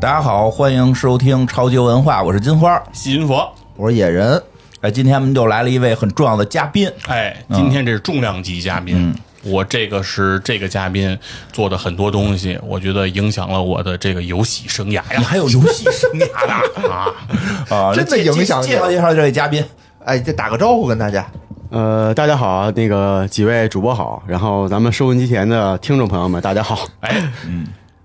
大家好，欢迎收听超级文化，我是金花。西云佛，我是野人，哎，今天我们又来了一位很重要的嘉宾，哎，今天这是重量级嘉宾。嗯我这个是这个嘉宾做的很多东西，我觉得影响了我的这个游戏生涯呀你还有游戏生涯呢啊！啊！真的影响你介绍介绍这位嘉宾。哎，再打个招呼跟大家。呃，大家好，那个几位主播好，然后咱们收音机前的听众朋友们，大家好，哎，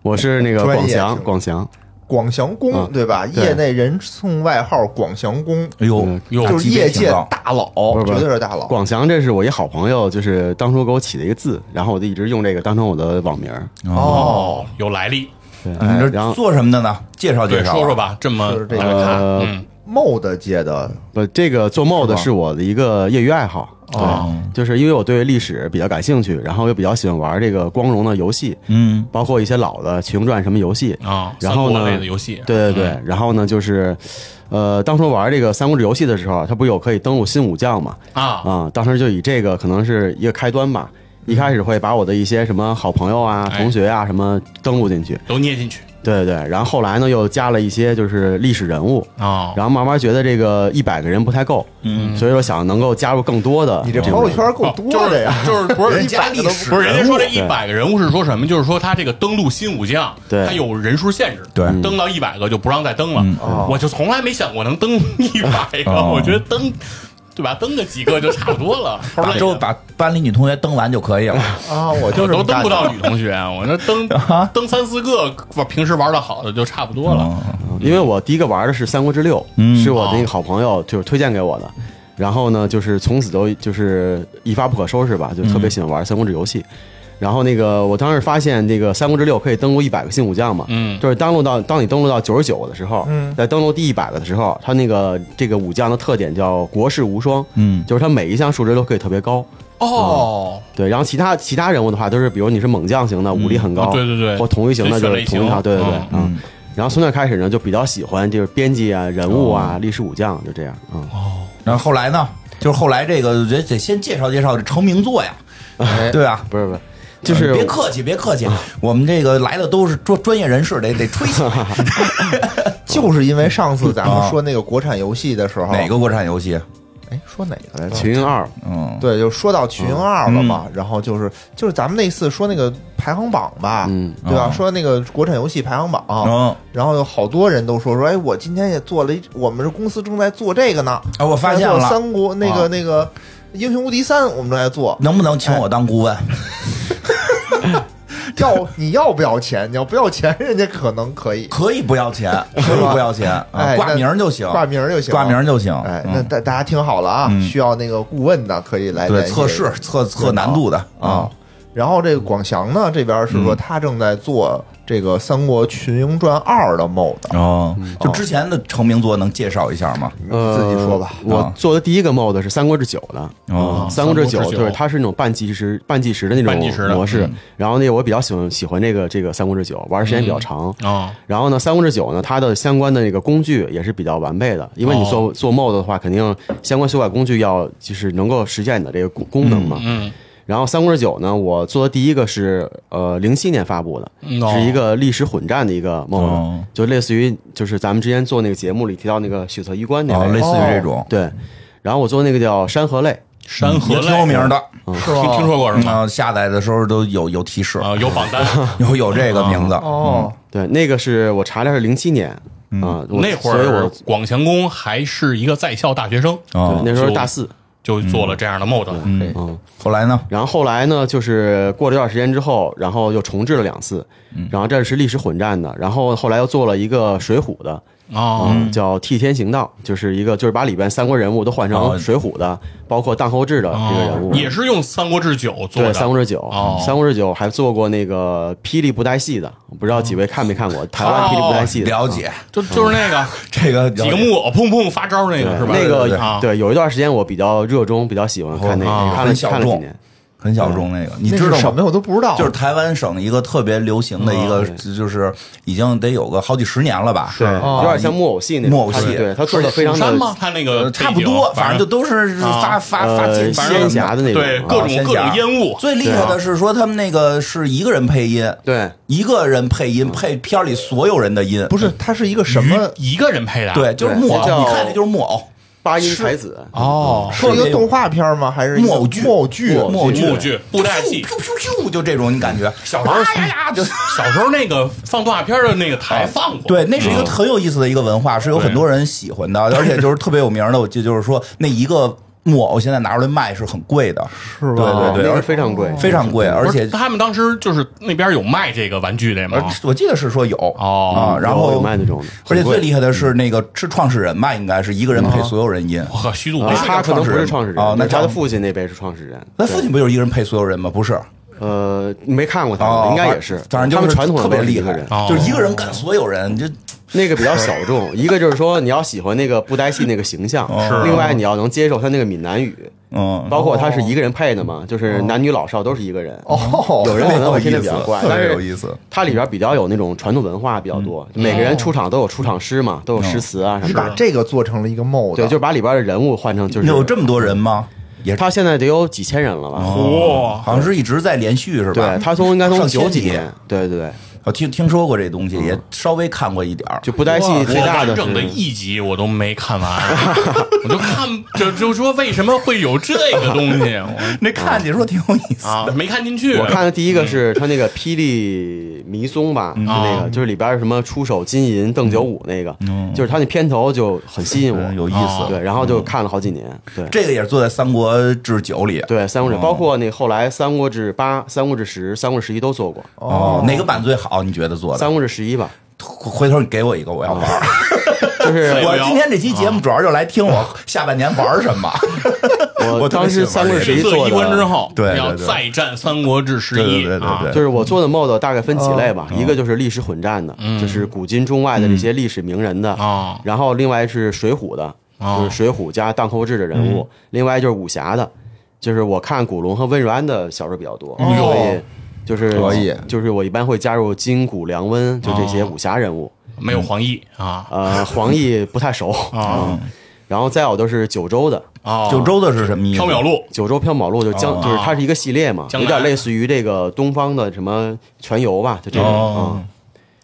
我是那个广祥，广祥，广祥公、嗯对吧？业内人送外号“广祥公哎呦就是业界大佬，不是不是绝对是大佬。广祥，这是我一好朋友，就是当初给我起的一个字，然后我就一直用这个当成我的网名。哦，有来历，对，你这然后做什么的呢？介绍，介绍，说说。吧，这么就是这，个嗯，，MOD 界的不，这个做 mod 是吧是我的一个业余爱好。哦对，就是因为我对历史比较感兴趣，然后又比较喜欢玩这个光荣的游戏，嗯，包括一些老的《群雄传》什么游戏。啊，然后呢三国类的游戏，对对对，然后呢，就是，呃，当初玩这个三国志游戏的时候，它不是有可以登录新武将嘛？啊，啊、当时就以这个可能是一个开端吧。一开始会把我的一些什么好朋友啊、哎同学啊什么登录进去，都捏进去对对对。然后后来呢，又加了一些就是历史人物，啊，然后慢慢觉得这个一百个人不太够，嗯，所以说想能够加入更多的。你这朋友圈够多的呀，就是不是人家历史不是人家说这一对百个人物是说什么？就是说他这个登录新武将，对。他有人数限制，对。登到一百个就不让再登了。哦我就从来没想过能登一百个，哦。我觉得登，对吧？登个几个就差不多了。后来把周把班里女同学登完就可以了。啊！我就是都是登不到女同学，我那登 啊登三四个，平时玩的好的就差不多了。因为我第一个玩的是《三国志六》，嗯是我的一个好朋友就是推荐给我的。然后呢，就是从此都就是一发不可收拾吧，就特别喜欢玩《三国志》游戏。然后那个我当时发现这个《三国志六》可以登录一百个新武将嘛，嗯。就是登录到当你登录到九十九个的时候，嗯。在登录第一百个的时候，它那个这个武将的特点叫国士无双，嗯。就是它每一项数值都可以特别高。哦，对，然后其他其他人物的话，都是比如你是猛将型的，武力很高，哦对对对。或同一型的就是同一套，对对对，嗯嗯。然后从那开始呢，就比较喜欢就是编辑啊、人物啊、历史武将，就这样啊。然后后来呢？就是后来这个得得先介绍介绍这成名作呀，哎 对啊？不是不是，就是别客气，别客气，我们这个来的都是专专业人士，得得吹起来。就是因为上次咱们说那个国产游戏的时候，哪个国产游戏？哎，说哪个来着？群英二，嗯，对，就说到群英二了嘛，然后就是就是咱们那次说那个排行榜吧，嗯对吧？哦说那个国产游戏排行榜，嗯然后有好多人都说说，哎，我今天也做了一，我们这公司正在做这个呢。啊，我发现了，做三国那啊个那个英雄无敌三，我们正在做。能不能请我当顾问？要你要不要钱？你要不要钱，人家可能可以可以不要钱，可以不要钱，啊哎挂名儿就行，挂名儿就行，挂名儿就行。哎，嗯那大大家听好了啊，嗯需要那个顾问的可以来对测试测测难度的啊。然后这个广祥呢这边是说他正在做这个《三国群英传二》的 mod，哦，就之前的成名作能介绍一下吗？呃，自己说吧。我做的第一个 mod 是《三国志九》的，哦。三国志九三国志九。就是它是那种半计时、半计时的那种模式。嗯。然后那个我比较喜欢喜欢这个这个《三国志九》，玩的时间比较长。哦，然后呢，《三国志九》呢，它的相关的那个工具也是比较完备的，因为你做、哦。做 mod 的话，肯定相关修改工具要就是能够实现你的这个功功能嘛。嗯，然后《三国志九》呢，我做的第一个是呃零七年发布的，是一个历史混战的一个 mod，、哦。就类似于就是咱们之前做那个节目里提到那个血色衣冠那种，类似于这种，对，然后我做那个叫山河泪，山河类挺有名的，是吧？听听说过是吗？啊，下载的时候都有有提示，啊，有榜单，有有这个名字。哦，对，那个是我查的是零七年。啊、我那会儿我儿广强宫还是一个在校大学生，哦对，那时候大四，就做了这样的 mod。嗯，嗯，后来呢？然后后来呢，就是过了一段时间之后，然后又重置了两次，然后这是历史混战的，然后后来又做了一个水浒的，哦，嗯，叫替天行道，就是一个就是把里边三国人物都换哦。成水浒的，包括荡寇志的这个人物，哦。也是用《三国志九》做对的，《三国志九》哦。三国志九》还做过那个霹雳布袋戏的，我不知道几位看没看过？台湾霹雳布袋戏的？了解就就是那个 这个几个木偶砰砰发招那个是吧？那个啊，对，有一段时间我比较热衷，比较喜欢看那哦。个，看了看了几年。很小众那个，你知道什么？我都不知道。就是台湾省一个特别流行的一个，就是已经得有个好几十年了吧？对，哦有点像木偶戏那种。木偶戏他对他做的非常山吗？他那个呃，差不多，反正就都是啊发发发仙侠的那种，对啊各种各种烟雾，最厉害的是说他们那个是一个人配音，对一个人配音配片里所有人的音，不是，他是一个什么？一个人配的，对，就是木偶，你看那就是木偶，八音才子，哦，是一个动画片吗？还是一个木偶剧木偶剧？木偶剧布袋戏咻咻咻，就这种你感觉小时候呀呀就。小时候那个放动画片的那个台放过，对，那是一个很有意思的一个文化，是有很多人喜欢的，而且就是特别有名的。我记得就是说，那一个木偶现在拿出来卖是很贵的，是吧？对对对，那个而非常贵，非常贵，而且他们当时就是那边有卖这个玩具的吗？我记得是说有哦啊，然后有卖那种的，而且最厉害的是那个是创始人吧，应该是一个人配所有人音。我靠，虚度他可能不是创创始人啊哦那他的父亲那辈是创始人。那父亲不就是一个人配所有人吗？不是，呃，没看过他哦，应该也是，反正就是他们传统特别厉害都是一个人，哦就是一个人干所有人，就那个比较小众。一个就是说你要喜欢那个布袋戏那个形象，是另外你要能接受他那个闽南语，嗯，包括他是一个人配的嘛，就是男女老少都是一个人。哦，有人可能会 听得比较怪，但是别有意思。它里边比较有那种传统文化比较多，每个人出场都有出场诗嘛，都有诗词啊什么的。把这个做成了一个 mod，对，就是把里边的人物换成就是有这么多人吗？也他现在得有几千人了吧？哦，好像是一直在连续是吧？对他从应该从九几年，对对对，我听听说过这东西，也稍微看过一点儿。就布袋戏最大的完整的一集我都没看完，我就看就就说为什么会有这个东西，我那看你说挺有意思，啊没看进去。我看的第一个是他那个霹雳迷踪吧，嗯那个就是里边什么出手金银邓九五那个，就是他那片头就很吸引我，嗯有意哦思。对，然后就看了好几年，对。这个也是做在《三国志九》里。对，《三国志》哦包括那后来《三国志八》《三国志十》《三国志十一》都做过，哦，哪个版最好？你觉得做《的？三国志十一》吧，回头你给我一个，我要玩儿。就是 哎我今天这期节目主要就来听我下半年玩什么。我我当时《三国志做一关之，后，要对对。对再战《三国志十对一》对对对。啊就是我做的 mod 大概分几类哦吧，一个就是历史混战的，就是古今中外的这些历史名人的，啊。然后另外是水浒的，哦就是水浒加荡寇志的人嗯。物，另外就是武侠的，就是我看古龙和温如安的小说比较多，哦。所以就是可以就是我一般会加入金谷梁温，就这些哦武侠人物，没有黄奕啊呃，黄奕不太熟啊然后再有都是九州的。啊！九州的是什么意思？缥缈录九州缥缈录就江，哦就是它是一个系列嘛，有点类似于这个东方的什么全游吧，就这种哦嗯。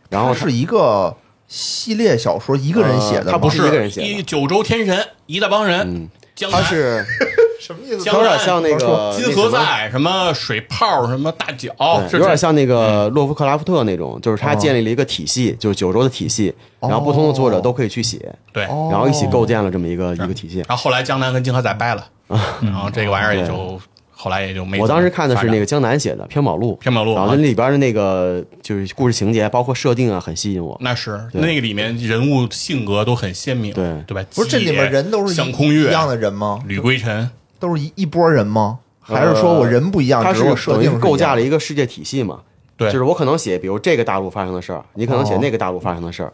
然后是一个系列小说，一个人写的吗，呃它不是一个人写的一九州天神一大帮人，它是 什么意思？有点像那个金河在什么水泡什么大脚，是有点像那个洛夫克拉夫特那种，就是他建立了一个体系，就是九州的体系，然后不同的作者都可以去写，对。哦然后一起构建了这么一个一个体系。然后后来江南跟金河在掰了，然后这个玩意儿也就后来也就没。我当时看的是那个江南写的《缥缈录》，缥缈录然后那里边的那个就是故事情节，包括设定啊，很吸引我。那是那个里面人物性格都很鲜明，对对吧？不是这里面人都是一向空月一样的人吗？吕归尘，都是一一波人吗？还是说我人不一样，他只是设定构架了一个世界体系嘛？对就是我可能写，比如这个大陆发生的事儿，你可能写哦那个大陆发生的事儿，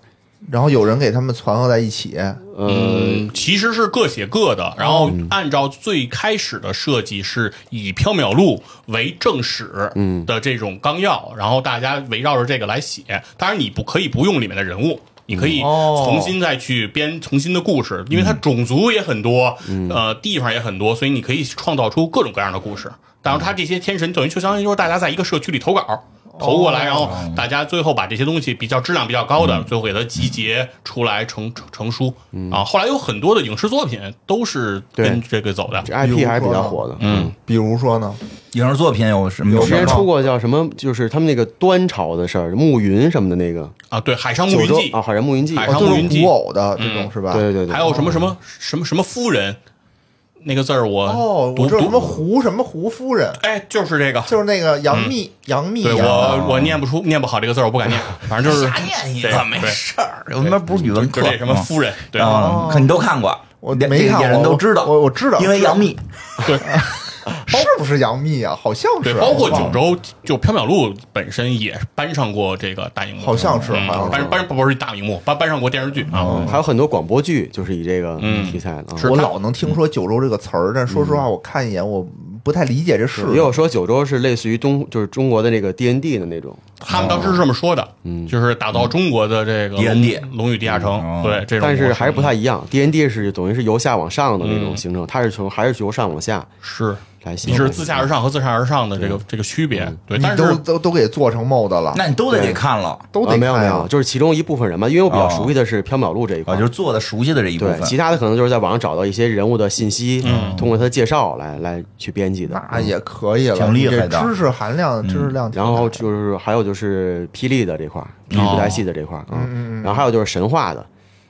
然后有人给他们攒合在一起。呃，嗯，其实是各写各的，然后按照最开始的设计是以缥缈录为正史的这种纲要，然后大家围绕着这个来写。当然，你不可以不用里面的人物。你可以哦重新再去编重新的故事，因为它种族也很多，呃，地方也很多，所以你可以创造出各种各样的故事。当然，它这些天神等于就相当于说大家在一个社区里投稿，投过来，然后大家最后把这些东西比较质量比较高的，最后给它集结出来成成成书啊。后来有很多的影视作品都是跟这个走的。这 IP 还是比较火的。嗯，比如说呢？影视作品有什么？有之前出过叫什么，就是他们那个端朝的事儿，沐云什么的那个？啊，对，《海上牧九州云记。啊，》海上暮云记，海上牧云记古偶的这种是吧？对对对。对，还有什么什么什么什么夫人，那个字儿我哦，我知道什么，胡什么胡夫人，哎，就是这个。就是那个杨幂，杨幂对我我念不出念不好这个字儿，我不敢念，反正就是 瞎念一个没事儿，我们班不是语文课什么夫人，对啊，可你都看过，我连这些没看过人都知道，我我知道因为杨幂对 是不是杨幂啊？好像是包括九州就缥缈录本身也搬上过这个大荧幕，好像是，嗯好像是。搬搬不是大荧幕，搬搬上过电视剧啊。嗯还有很多广播剧，就是以这个嗯。题材的我老能听说九州这个词儿，但说实话，我看一眼我不太理解这是也有说九州是类似于中就是中国的那个 D N D 的那种，他们当时是这么说的，嗯，就是打造中国的这个 D N D 龙龙与地下城，嗯。对这种，但是还是不太一样。D N D 是等于是由下往上的那种形成，它是从还是由上往下。是你是自下而上和自上而上的这个这个区别，对，你都但是都都给做成 mod 了，那你都得给看了。都得没有没有，就是其中一部分人嘛，因为我比较哦。熟悉的是缥缈录这一块啊，就，是做的熟悉的这一部分，。对其他的可能就是在网上找到一些人物的信息，通过他的介绍来来去编辑的。那也可以了，挺厉害的知识含量、知识量。然后就是还有就是霹雳的这块，霹雳布袋戏的这块儿，嗯，然后还有就是神话的，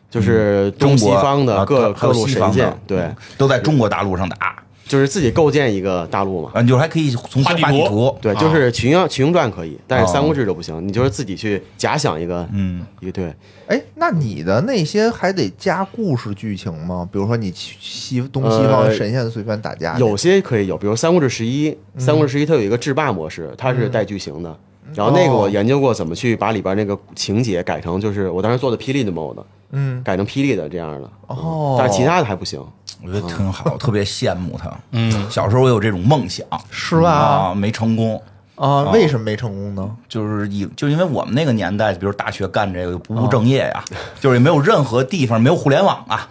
就是东西中国方的啊各各路神仙对，都在中国大陆上打就是自己构建一个大陆嘛。啊，你就还可以从画地图。地图，对，就是群英群英传可以，但是哦三国志就不行，你就是自己去假想一个，嗯，一个对，哎，那你的那些还得加故事剧情吗？比如说你去西东西方呃神仙随便打架去，有些可以有，比如《三国志十一》，《三国志十一》它有一个制霸模式，它是带剧情的。然后那个我研究过怎么去把里边那个情节改成，就是我当时做的霹雳的 mode，嗯，改成霹雳的这样的。哦。但是其他的还不行。我觉得挺好，特别羡慕他。嗯，小时候我有这种梦想，是吧？啊，没成功。啊，为什么没成功呢？就是以就因为我们那个年代，比如大学干这个不务正业呀，就是也没有任何地方没有互联网啊。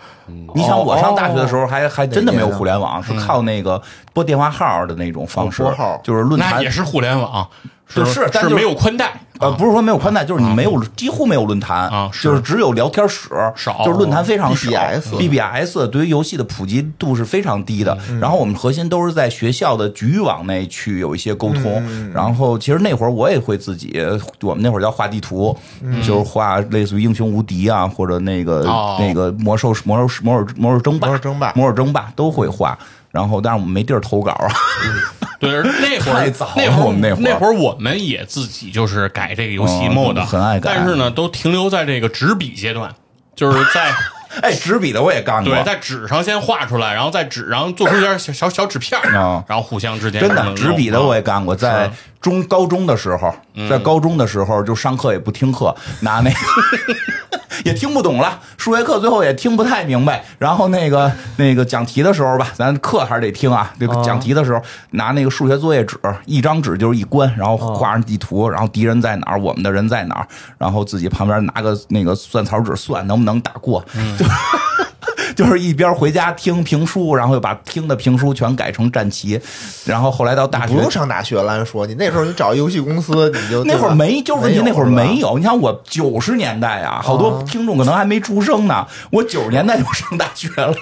你想我上大学的时候还还真的没有互联网，是靠那个拨电话号的那种方式哦拨号，就是论坛也是互联网，是是但就是是没有宽带，呃，不是说没有宽带，就是你没有，几乎没有论坛啊是就是只有聊天室，少就是论坛非常少。BBS 对于游戏的普及度是非常低的。然后我们核心都是在学校的局域网内去有一些沟通。然后其实那会儿我也会自己，我们那会儿叫画地图，就是画类似于英雄无敌啊，或者那个哦那个魔兽魔兽魔兽魔兽争霸、魔兽争霸魔兽争霸都会画。然后，但是我们没地儿投稿。啊。对，那会儿 太早了。那会儿我们那会儿那会儿我们也自己就是改这个游戏嗯 mod，很爱改。但是呢，都停留在这个纸笔阶段，就是在 哎，纸笔的我也干过。对，在纸上先画出来，然后在纸上做出一点小小小纸片然后互相之间真的，纸笔的我也干过，在中高中的时候，在高中的时候就上课也不听课，拿那个 也听不懂了，数学课最后也听不太明白。然后那个那个讲题的时候吧，咱课还是得听啊。这个讲题的时候，拿那个数学作业纸，一张纸就是一关，然后画上地图，然后敌人在哪儿，我们的人在哪儿，然后自己旁边拿个那个算草纸算能不能打过，就。就是一边回家听评书，然后又把听的评书全改成战旗，然后后来到大学不用上大学了，按说你那时候你找游戏公司，你就 那会儿没，就是问题那会儿没有。有。你想我九十年代啊，好多听众可能还没出生呢，我九十年代就上大学了，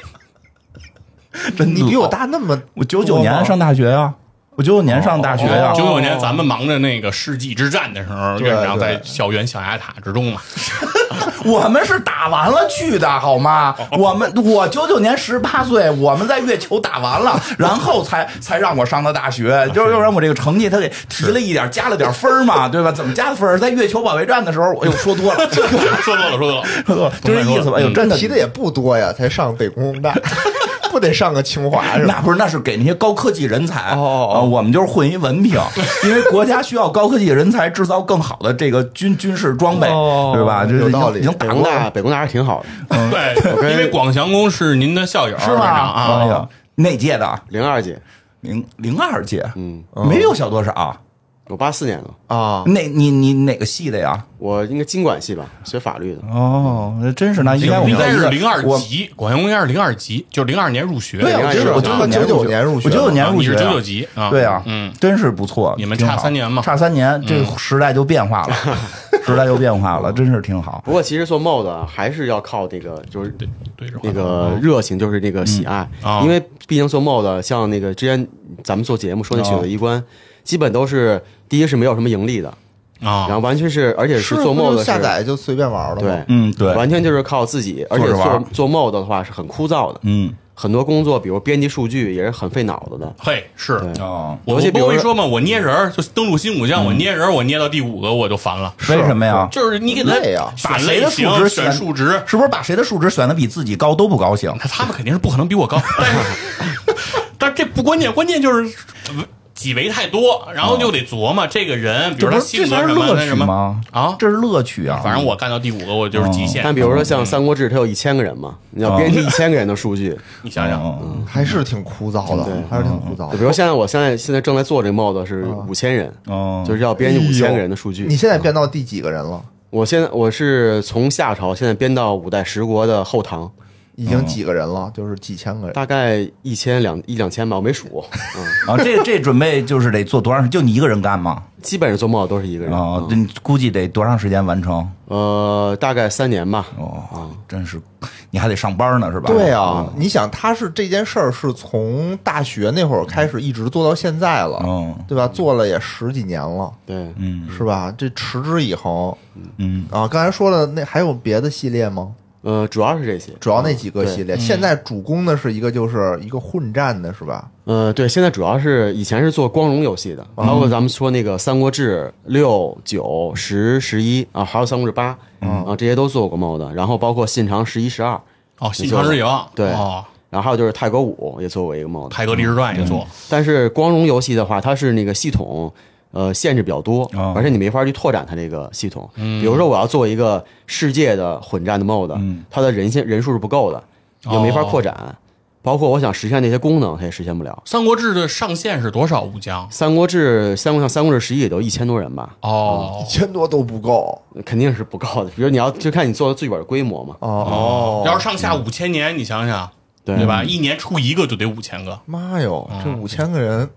你比我大那么，我九九年上大学呀、我九九年上大学呀、九九年咱们忙着那个世纪之战的时候，院长在校园象牙塔之中嘛，我们是打完了去的，好吗？我们我九九年十八岁，我们在月球打完了，然后才才让我上的大学，就是要让我这个成绩他给提了一点，加了点分嘛，对吧？怎么加的分？在月球保卫战的时候，我又说多了，说多了，说多了。说多了，就这意思吧？哎呦，真的提的也不多呀，才上北工大，不得上个清华是吧？那不是，那是给那些高科技人才。哦哦哦呃我们就是混一文凭，因为国家需要高科技人才制造更好的这个军军事装备，哦对吧？这有道理已经打过北工大，北工大还是挺好的，对，因为广祥工是您的校友，是吗？院长啊，哎呀，哪届的？零二届，零零二届，嗯，没有小多少。我八四年的，啊，那你你哪个系的呀？我应该经管系吧，学法律的。哦，那真是那应该我们应该是零二级，广祥宫应该是零二级，就是零二年入学。对啊，我02就是我九九99年入学我九九年入学你是九九级啊？对啊，嗯，真是不错。你们差三年嘛差三年，这个时代就变化了，时代就变化了，真是挺好。不过其实做 mod 啊还是要靠这个，就是对对那个热情，就是那个喜爱，啊因为毕竟做 mod，像那个之前咱们做节目说那哦血色衣冠，基本都是第一是没有什么盈利的，啊，然后完全是而且是做 mod 就是下载就随便玩了？对，嗯，对，完全就是靠自己，而且做做 mod 的话是很枯燥的，嗯，很多工作，比如编辑数据也是很费脑子的。嘿是。对。哦，我尤其比如说不会说嘛，我捏人儿就登录新武将，我捏人儿，我捏到第五个我就烦了。为什么呀？就是你给他累啊。选把谁的数值选数值，是不是把谁的数值选的比自己高都不高兴？他他们肯定是不可能比我高，但是 但这不关键，关键就是几维太多，然后就得琢磨这个人，比如这不他是这什么乐趣那什么吗？啊。这是乐趣啊！反正我干到第五个，我就是极限。但比如说像《三国志》，它有一千个人嘛，你要编辑一千个人的数据。你想想，嗯还是挺枯燥的对，还是挺枯燥的。就比如现在我现在现在正在做这个 mod 是五千人，哦，就是要编辑五千个人的数据。你现在编到第几个人了？我现在我是从夏朝现在编到五代十国的后唐，已经几个人了？就是几千个人。大概一千两一两千吧，我没数。嗯，啊，这这准备就是得做多长时间？就你一个人干吗？基本上做 mod 都是一个人。啊，嗯这你估计得多长时间完成？呃，大概三年吧。哦，真是，你还得上班呢，是吧？对啊，你想他是这件事儿是从大学那会儿开始一直做到现在了，嗯对吧？做了也十几年了，对，嗯是吧？这持之以恒嗯，啊！刚才说了，那还有别的系列吗？呃，主要是这些。主要那几个系列，现在主攻的是一个就是一个混战的，是吧？呃，对，现在主要是以前是做光荣游戏的，包括咱们说那个《三国志》六、九、十、十一啊，还有《三国志八》啊，这些都做过 mod，然后包括《信长十一、十二》，哦，信长之影，对。哦，然后还有就是《泰格五》也做过一个 mod。泰格历史传也做，但是光荣游戏的话，它是那个系统，呃，限制比较多，哦而且你没法去拓展它这个系统。比如说，我要做一个世界的混战的 mode，、它的人线人数是不够的，也没法扩展。包括我想实现那些功能，它也实现不了。《三国志》的上限是多少？武将？三国志，三国像三国志十一也都一千多人吧，哦一千多都不够肯定是不够的。比如你要就看你做的最本的规模嘛，哦哦！要是上下五千年，你想想，对对吧？一年出一个就得五千个，妈哟，这五千个人，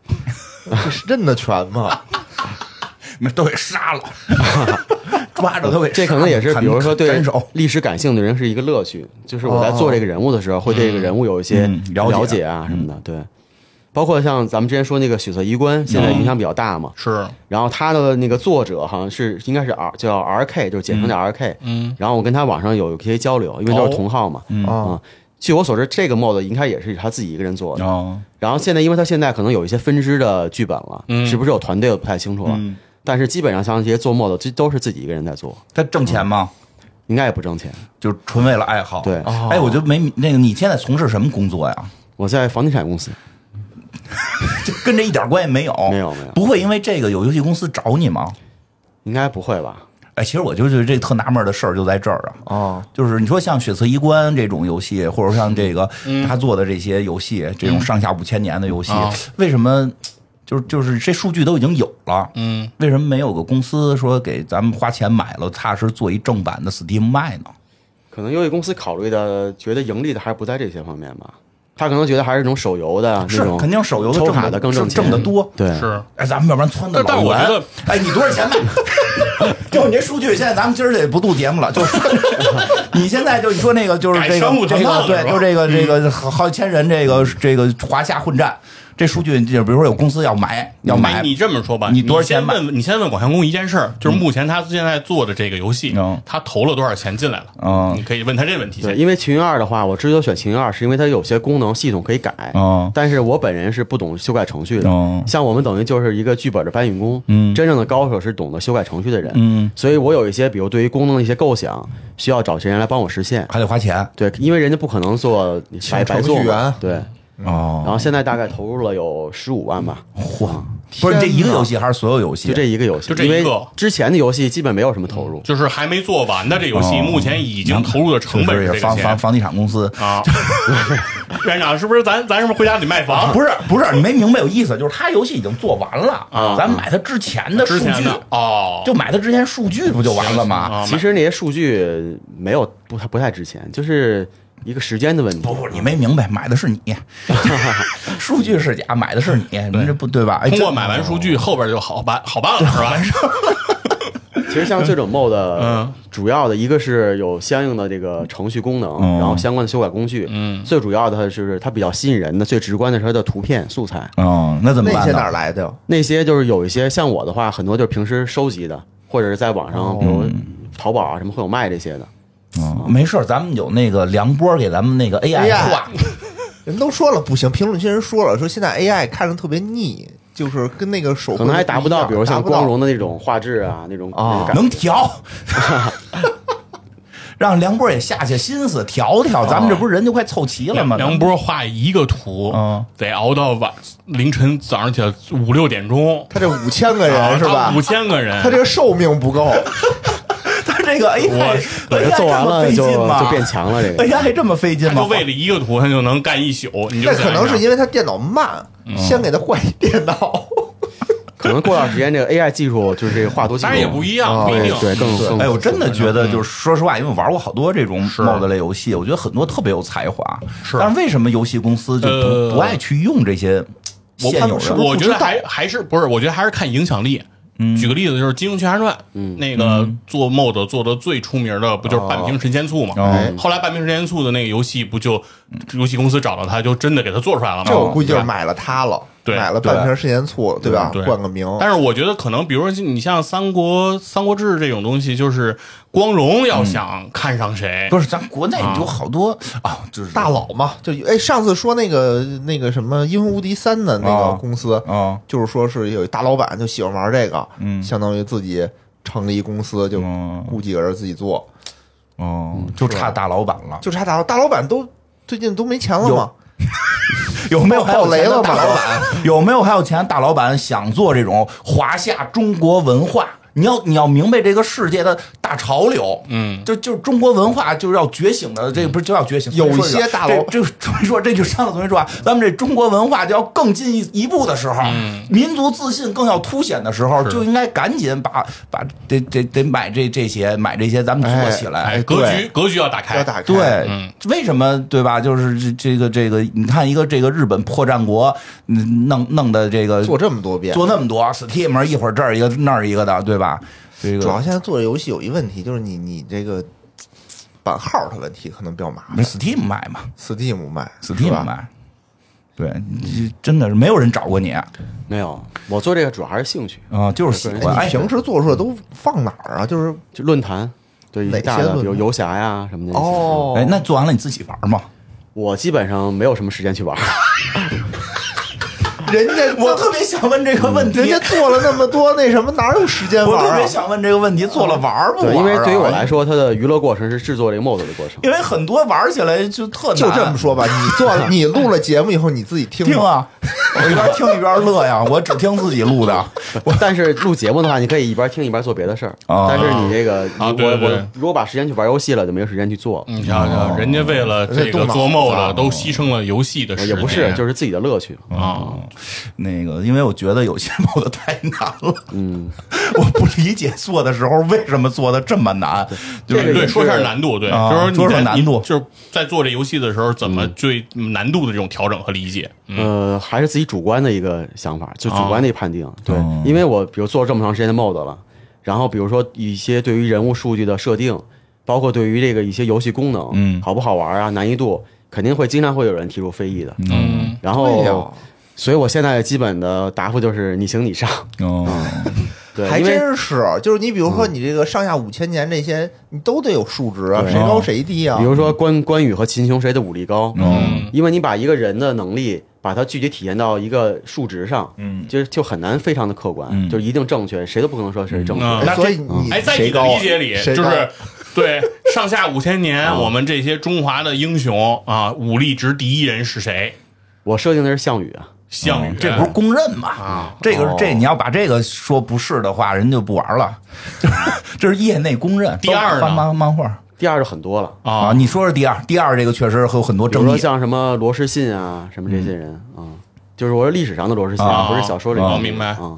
这是认得全吗？那都给杀了，抓着都给杀了。这可能也是，比如说对。历史感兴趣的人是一个乐趣，就是我在做这个人物的时候，会对这个人物有一些嗯了解啊什么的。对，包括像咱们之前说那个血色衣冠，现在影响比较大嘛。是然后他的那个作者好像是应该是 R 叫 R K，就是简称叫 R K。嗯，然后我跟他网上有一些交流，因为都是同号嘛。啊啊，据我所知，这个 mod 应该也是他自己一个人做的。哦，然后现在，因为他现在可能有一些分支的剧本了，嗯是不是有团队我不太清楚了。嗯但是基本上像这些做 mod，这都是自己一个人在做，他挣钱吗？应该也不挣钱。就是纯为了爱好。对哎，我就没那个，你现在从事什么工作呀？我在房地产公司，就跟这一点关系没有。没有没有不会因为这个有游戏公司找你吗？应该不会吧？哎，其实我就觉得这特纳闷的事儿就在这儿啊。啊，就是你说像《血色衣冠》这种游戏，或者像这个他做的这些游戏，这种上下五千年的游戏啊，为什么就是就是这数据都已经有了？嗯，为什么没有个公司说给咱们花钱买了，踏实做一正版的 Steam 卖呢？可能游戏公司考虑的，觉得盈利的还是不在这些方面吧。他可能觉得还是那种手游的是，肯定手游的抽卡挣的的更挣钱，挣的多。对，是哎，咱们要不然撺掇但但老袁我觉得，哎，你多少钱卖？就你这数据，现在咱们今儿也不录节目了，就是 你现在就你说那个就是这个个对就这个这个好好几千人这个这个华夏混战，这数据就比如说有公司要买要买哎，你这么说吧，你多少钱买先问，你先问广相公一件事儿，就是目前他现在做的这个游戏嗯，他投了多少钱进来了？嗯你可以问他这问题。因为群二的话，我之所以选群二，是因为它有些功能系统可以改。嗯但是我本人是不懂修改程序的。嗯像我们等于就是一个剧本的搬运工。嗯真正的高手是懂得修改程序的人。嗯，所以我有一些，比如对于功能的一些构想，需要找些人来帮我实现。还得花钱对，因为人家不可能做白白做程序员嘛。对，然哦。后现在大概投入了有十五万吧，嚯，不是这一个游戏还是所有游戏？就这一个游戏，就这一个之前的游戏基本没有什么投入。就是还没做完的这游戏，哦目前已经投入的成本就是房房房地产公司。啊。院长是不是咱咱是不是回家得卖房？不是不是，你没明白有意思，就是他游戏已经做完了啊咱买他之前的数据，哦，就买他之前数据不就完了吗？啊其实那些数据没有不太不太值钱，就是一个时间的问题。不不，你没明白，买的是你，数据是假，买的是你，你这不对吧？通过买完数据，后边就好办好办了，是吧？其实像这种 mod，嗯主要的一个是有相应的这个程序功能，嗯然后相关的修改工具。嗯最主要的就是它比较吸引人的，最直观的是它的图片素材。哦，那怎么办？那些哪儿来的？那些就是有一些像我的话，很多就是平时收集的，或者是在网上，哦比如淘宝啊什么会有卖这些的。嗯，没事咱们有那个梁波给咱们那个 AI AI 画，人都说了不行，评论区人说了，说现在 AI 看着特别腻，就是跟那个手绘可能还达不到，比如像光荣的那种画质啊，那种啊能调。让梁波也下下心思调调，咱们这不是人就快凑齐了吗？梁梁波画一个图嗯，得熬到晚凌晨早上起来五六点钟，他这五千个人是吧？五？千个人，他这个寿命不够，他 这个 AI 做完了就就变强了。这个 AI 这么费劲吗？就为了一个图，他就能干一宿。你就那可能是因为他电脑慢，先给他换一电脑。可能过段时间这个 AI 技术就是这个画图 技术，当然也不一样，哦不一定。对更更。哎，我真的觉嗯得，就是说实话，因为我玩过好多这种 MOD 类游戏，我觉得很多特别有才华。是但是为什么游戏公司就不、呃不爱去用这些我现有的？我觉得还还是不是？我觉得还是看影响力。举个例子，就是《金庸群侠传》，那个做 MOD 做的最出名的不就是半瓶神仙醋嘛？哦。后来半瓶神仙醋的那个游戏不就游戏公司找到他，就真的给他做出来了吗？这我估计就是买了他了，对买了半瓶食盐醋，对吧？对冠个名。但是我觉得可能，比如说你像三国《三国志》这种东西，就是光荣要想看上谁，不是咱国内有好多啊，就是大佬嘛，就哎，上次说那个那个什么《英雄无敌三》的那个哦公司，啊，就是说是有大老板就喜欢玩这个，嗯相当于自己成立一公司，就嗯雇几个人自己做，哦，就差大老板了。就差大佬大老板都最近都没钱了嘛，有没有还有钱的大老板？有没有还有钱的大老板想做这种华夏中国文化？你要你要明白这个世界的大潮流，嗯，就就是中国文化就是要觉醒的，这个不是就要觉醒？有些大佬这这重新说，这就上了同学说啊，咱们这中国文化就要更进一一步的时候，民族自信更要凸显的时候，就应该赶紧把把得得得买这这些买这些，咱们做起来。哎，格局格局要打开，要打开。对，嗯为什么对吧？就是这这个这个，你看一个这个日本破战国，嗯弄弄的这个做这么多遍，做那么多 Steam 一会儿这儿一个那儿一个的，对吧？这个主要现在做游戏有一问题，就是你你这个版号的问题可能比较麻烦。Steam 卖嘛 Steam 卖，Steam 吧卖，对，你真的是没有人找过你啊，没有，我做这个主要还是兴趣啊，就是喜欢。哎，你平时做出来都放哪儿啊？就是就论坛，对一哪些大的，比如游侠呀什么的。，哦，哎，那做完了你自己玩吗？我基本上没有什么时间去玩。人家 我特别想问这个问题，人家做了那么多那什么，哪有时间玩啊我特别？想问这个问题，做了玩不玩？因为对于我来，说，它的娱乐过程是制作这个 mod 的过程。因为很多玩起来就特难就这么说吧，你做了，你录了节目以后，你自己听。听啊，我一边听一边乐呀，我只听自己录的。但是录节目的话，你可以一边听一边做别的事儿。啊但是你这个，啊我对对对我如果把时间去玩游戏了，就没有时间去做。你想想，人家为了这个做 MOD 都牺牲了游戏的时间，也不是，就是自己的乐趣。啊，那个，因为我觉得有些 mod 太难了，嗯，我不理解做的时候为什么做的这么难，就是对，这个也说一下难度，对，啊就是说难度。就是在做这游戏的时候，怎么对难度的这种调整和理解，嗯，呃，还是自己主观的一个想法，就主观的一个判定。对哦，因为我比如做了这么长时间的 mod 了，然后比如说一些对于人物数据的设定，包括对于这个一些游戏功能，嗯。好不好玩啊，难易度，肯定会经常会有人提出非议的。嗯，然后，所以我现在基本的答复就是你行你上。哦，对，还真是，就是你比如说你这个上下五千年这些，你都得有数值啊，谁高谁低啊。比。如说关关羽和秦琼谁的武力高，嗯。因为你把一个人的能力，把它具体体现到一个数值上，嗯。就是就很难非常的客观，嗯。就是一定正确，谁都不可能说谁是正确。嗯。那哎所以哎，在你的理解里，就是对上下五千年，我们这些中华的英雄啊，武力值第一人是谁？我设定的是项羽啊，项羽，这不是公认嘛？啊这个哦这你要把这个说不是的话，人就不玩了，就 是这是业内公认。第二呢漫漫漫画第二就很多了，啊，啊，你说说第二，第二这个确实有很多比如说争议。像什么罗士信啊，什么这些人啊，就是我说历史上的罗士信，啊不是小说里面的哦明白啊。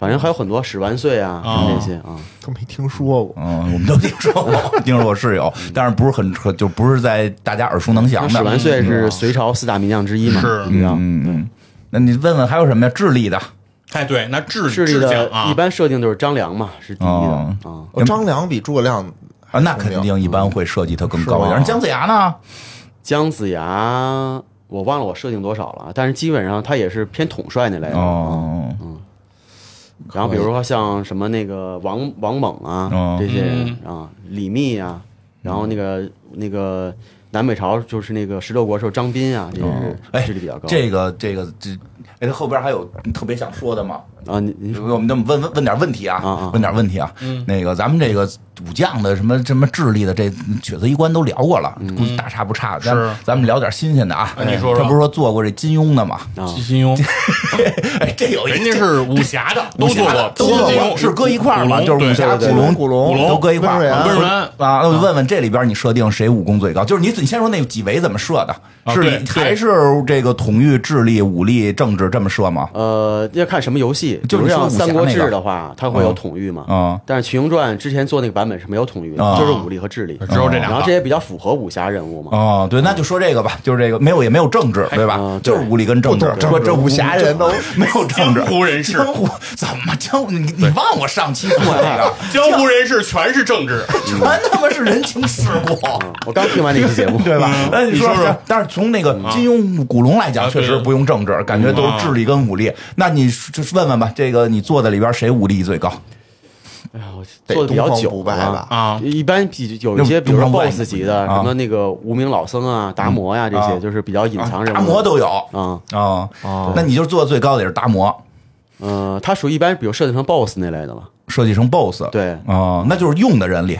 反正还有很多史万岁啊，什么这些啊，都没听说过。嗯，我们都听说过，听说过是有，但是不是很很就不是在大家耳熟能详的。万岁是隋朝四大名将之一嘛，是？嗯嗯，那你问问还有什么呀？智力的哎，对，那智智将的啊，一般设定就是张良嘛，是第一的哦啊。哦张良比诸葛亮啊，那肯定一般会设计他更高一点。是姜子牙呢？姜子牙，我忘了我设定多少了，但是基本上他也是偏统帅那类的。哦，然后比如说像什么那个王王猛啊、哦这些人啊，李密啊，然后那个那个南北朝就是那个十六国时候张斌啊，这些哎是势力比较高。这个这个这，哎，他后边还有特别想说的吗？啊，你你说我们那么问问问点问题啊问点问题啊。那个咱们这个武将的什么什么智力的这血色衣冠都聊过了，估计大差不差。咱是咱们聊点新鲜的啊。你说说这不是说做过这金庸的吗？啊金金庸，哎，这有一人家是武侠的，都武侠做过，都做过，是搁一块儿吗？就是武侠、对古龙、古龙都搁一块儿温瑞安温瑞安啊。那我就问问这里边你设定谁武功最高？就是你你先说那几维怎么设的？是还是这个统御、智力、武力、政治这么设吗？呃，要看什么游戏，就是你说三国志那》个的话，它会有嗯统御嘛。啊但是《群雄传》之前做那个版本是没有统御的，啊就是武力和智力。只有这两个然后这。也比较符合武侠人物嘛。哦，对，那就说这个吧，就是这个没有也没有政治，对吧就是武力跟政治不懂，政治说这武侠人都没有政治，江湖人士江湖怎么江湖？你你忘我上期做那个，江湖人士全是政治，全他妈是人情世故。我刚听完那期节目，对吧？那你说说说，但是从那个金庸、古龙来讲，确实不用政治，感觉都是智力跟武力。那你就是问问吧，这个你坐在里边谁武力最高？哎呀，我得做的比较久不败吧。啊。一般比有一些，比如说 BOSS 级的，啊。什么那个无名老僧啊、达摩呀，这啊。些就是比较隐藏人物。达摩都有啊，啊。哦那你就做的最高的也是达摩，嗯，它属于一般，比如设计成 BOSS 那类的了。设计成 BOSS。对。哦，那就是用的人里，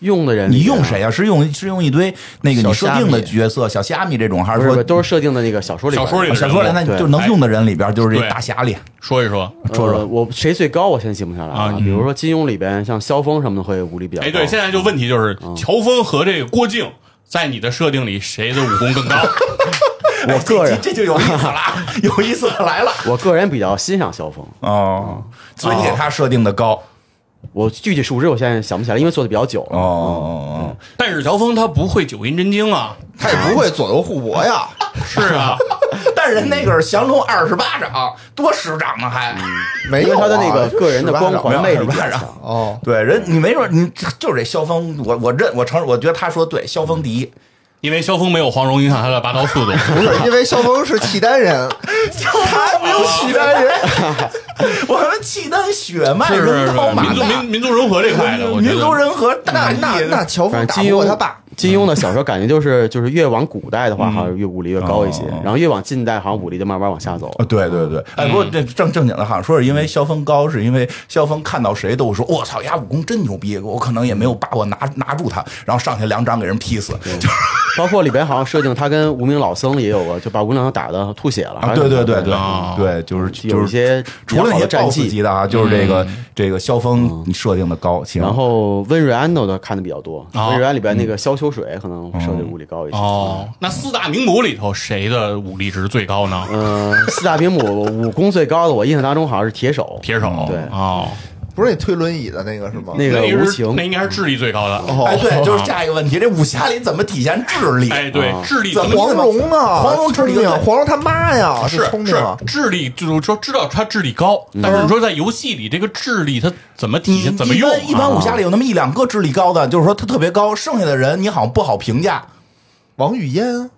用的人，你用谁？啊？是用是用一堆那个你设定的角色，小虾米这种，还是，说是都是设定的那个小说里边。小说里的小说里？那就能用的人里边就是这大侠里，说一说。说说呃我谁最高？我现在记不下来啊了。比如说金庸里边，像萧峰什么的会武力比较高。哎，对，现在就问题就是乔峰和这个郭靖，在你的设定里谁的武功更高？我个人这就有意思了，有意思来了我个人比较欣赏萧峰。哦，所以你给他设定的高我具体数值我现在想不起来，因为做的比较久了。哦哦哦。但是乔峰他不会九阴真经啊，他也不会左右互搏呀。是啊，但人那个是降龙二十八掌，多十掌呢还。没有啊因为他的那个个人的光环魅力比较强。哦，对人，你没准你就是这萧峰，我我认我承认，我觉得他说对，萧峰第一，因为萧峰没有黄蓉影响他的拔刀速度。不是，因为萧峰是契丹人，他没有契丹人，我们契丹血脉民族民，民族融合这块的，我觉民族得人和那那那乔峰打不过他爸。金庸的小说感觉就是 就是越往古代的话，好像越武力越高一些哦，然后越往近代好像武力就慢慢往下走。啊，对对对，哎，不过这正正经的，好像说是因为萧峰高，是因为萧峰看到谁都说我操，呀武功真牛逼，我可能也没有把握拿拿住他，然后上去两掌给人劈死，就是 包括里边好像设定他跟无名老僧也有过，就把无名老僧打的吐血了。啊，对对对对。啊对，就是就是有一些除了那些战 BOSS 级。的啊，就是这个这个萧峰设定的高，然后温瑞安的我看的比较多，哦。温瑞安里边那个萧秋水可能设定武力高一些。哦，那四大名捕里头谁的武力值最高呢？嗯，四大名捕武功最高的，我印象当中好像是铁手。铁手。对哦，不是那推轮椅的那个是吗？那个无情那应该是智力最高的。哦哎，对，就是下一个问题，这武侠里怎么体现智力？哎，对啊，智力怎么黄蓉啊，黄蓉智力黄蓉他妈呀，是是。智力，就是说知道他智力高，但是你说在游戏里这个智力他怎么体现，怎么用一般一般啊武侠里有那么一两个智力高的，就是说他特别高，剩下的人你好像不好评价。王语嫣啊，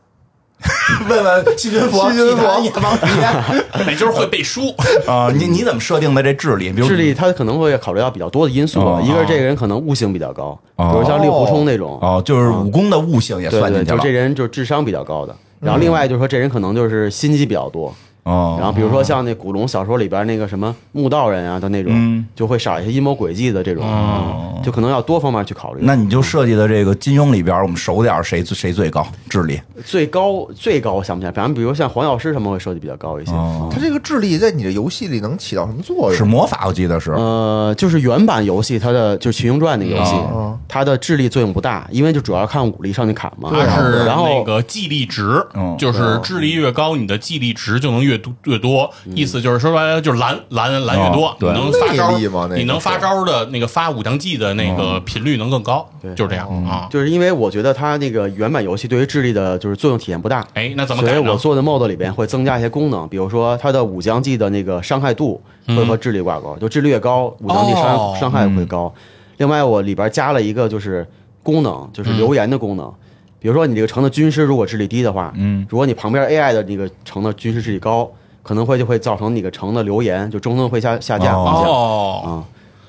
问问细菌佛，细菌佛体坛王语嫣那就是会背书。啊，你你怎么设定的这智力？比如智力他可能会考虑到比较多的因素哦，一个是这个人可能悟性比较高，比哦如像令狐冲那种，哦，就是武功的悟性也算进去了。就这人就是智商比较高的。然后另外就是说这人可能就是心机比较多，哦，然后比如说像那古龙小说里边那个什么墓道人啊的那种嗯，就会少一些阴谋诡计的这种，哦嗯就可能要多方面去考虑。那你就设计的这个金庸里边，我们熟点儿谁最谁最高智力？最高最高我想不起来，反正比如像黄药师他们会设计比较高一些。哦，他这个智力在你的游戏里能起到什么作用是？魔法，我记得是。呃，就是原版游戏它的就是《群雄传》那个游戏哦，它的智力作用不大，因为就主要看武力上去砍嘛。对啊它是然后那个记力值嗯，就是智力越高，你的记力值就能越多越多。意思就是说白了就是蓝蓝蓝越多你能发招魅力嘛那个你能发招的那个发武将技的那个频率能更高，就是这样啊。就是因为我觉得它那个原版游戏对于智力的就是作用体现不大，哎，那怎么所以？我做的 mod 里边会增加一些功能，比如说它的武将技的那个伤害度会和智力挂钩，就智力越高，武将技伤、哦伤害会高。另外，我里边加了一个就是功能，就是留言的功能。比如说，你这个城的军师如果智力低的话，嗯，如果你旁边 AI 的那个城的军师智力高，可能会就会造成你个城的留言就中等会下下架。哦，啊，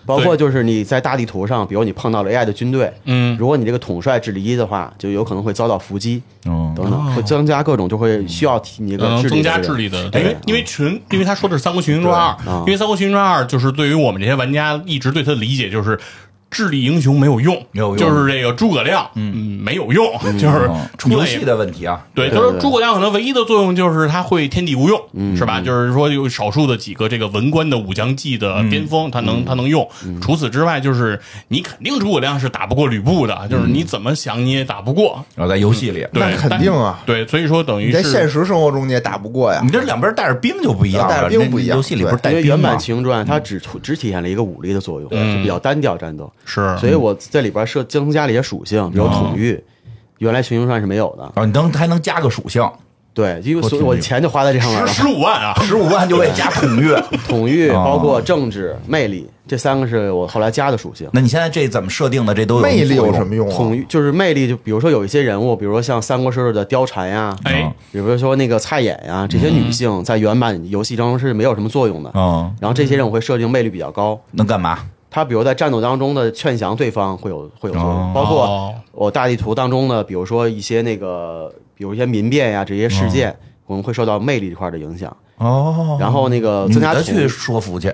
包括就是你在大地图上，比如你碰到了 AI 的军队，嗯。如果你这个统帅智力一的话，就有可能会遭到伏击嗯等等，会增加各种就会需要提你这个智力的增加智力的，因为因为群，因为他说的是《三国群英传二》，啊因为《三国群英传二》就是对于我们这些玩家一直对他的理解就是。智力英雄没有用，没有用。就是这个诸葛亮，嗯，没有用，就是游戏的问题啊，对，就是诸葛亮可能唯一的作用就是他会天地无用，是吧？就是说有少数的几个这个文官的武将计的巅峰，他能他能用。除此之外，就是你肯定诸葛亮是打不过吕布的，就是你怎么想你也打不过。然后在游戏里，对，那肯定啊。对，所以说等于你在是现实生活中你也打不过呀。你。这两边带着兵就不一样了，带着兵不一样游戏里不是带因为兵吗？原版《秦传》它只只体现了一个武力的作用，就比较单调战斗。是所以我在里边设增加了一些属性，比如统御，原来《群英传》是没有的。啊，你能还能加个属性，对，因为所以我钱就花在这上面十了。十五万啊，十五万就为加统御。统御哦包括政治、魅力这三个是我后来加的属性。那你现在这怎么设定的？这都有魅力有什么用啊？统御就是魅力，就比如说有一些人物，比如说像三国时候的貂蝉呀，哎，比如说那个蔡琰呀，这些女性在原版游戏中是没有什么作用的。嗯，然后这些人我会设定魅力比较高，能干嘛？他比如在战斗当中的劝降对方会有会有作哦用，包括哦我大地图当中的，比如说一些那个，比如一些民变呀这些事件，我们会受到魅力这块的影响。哦，然后那个增加去说服去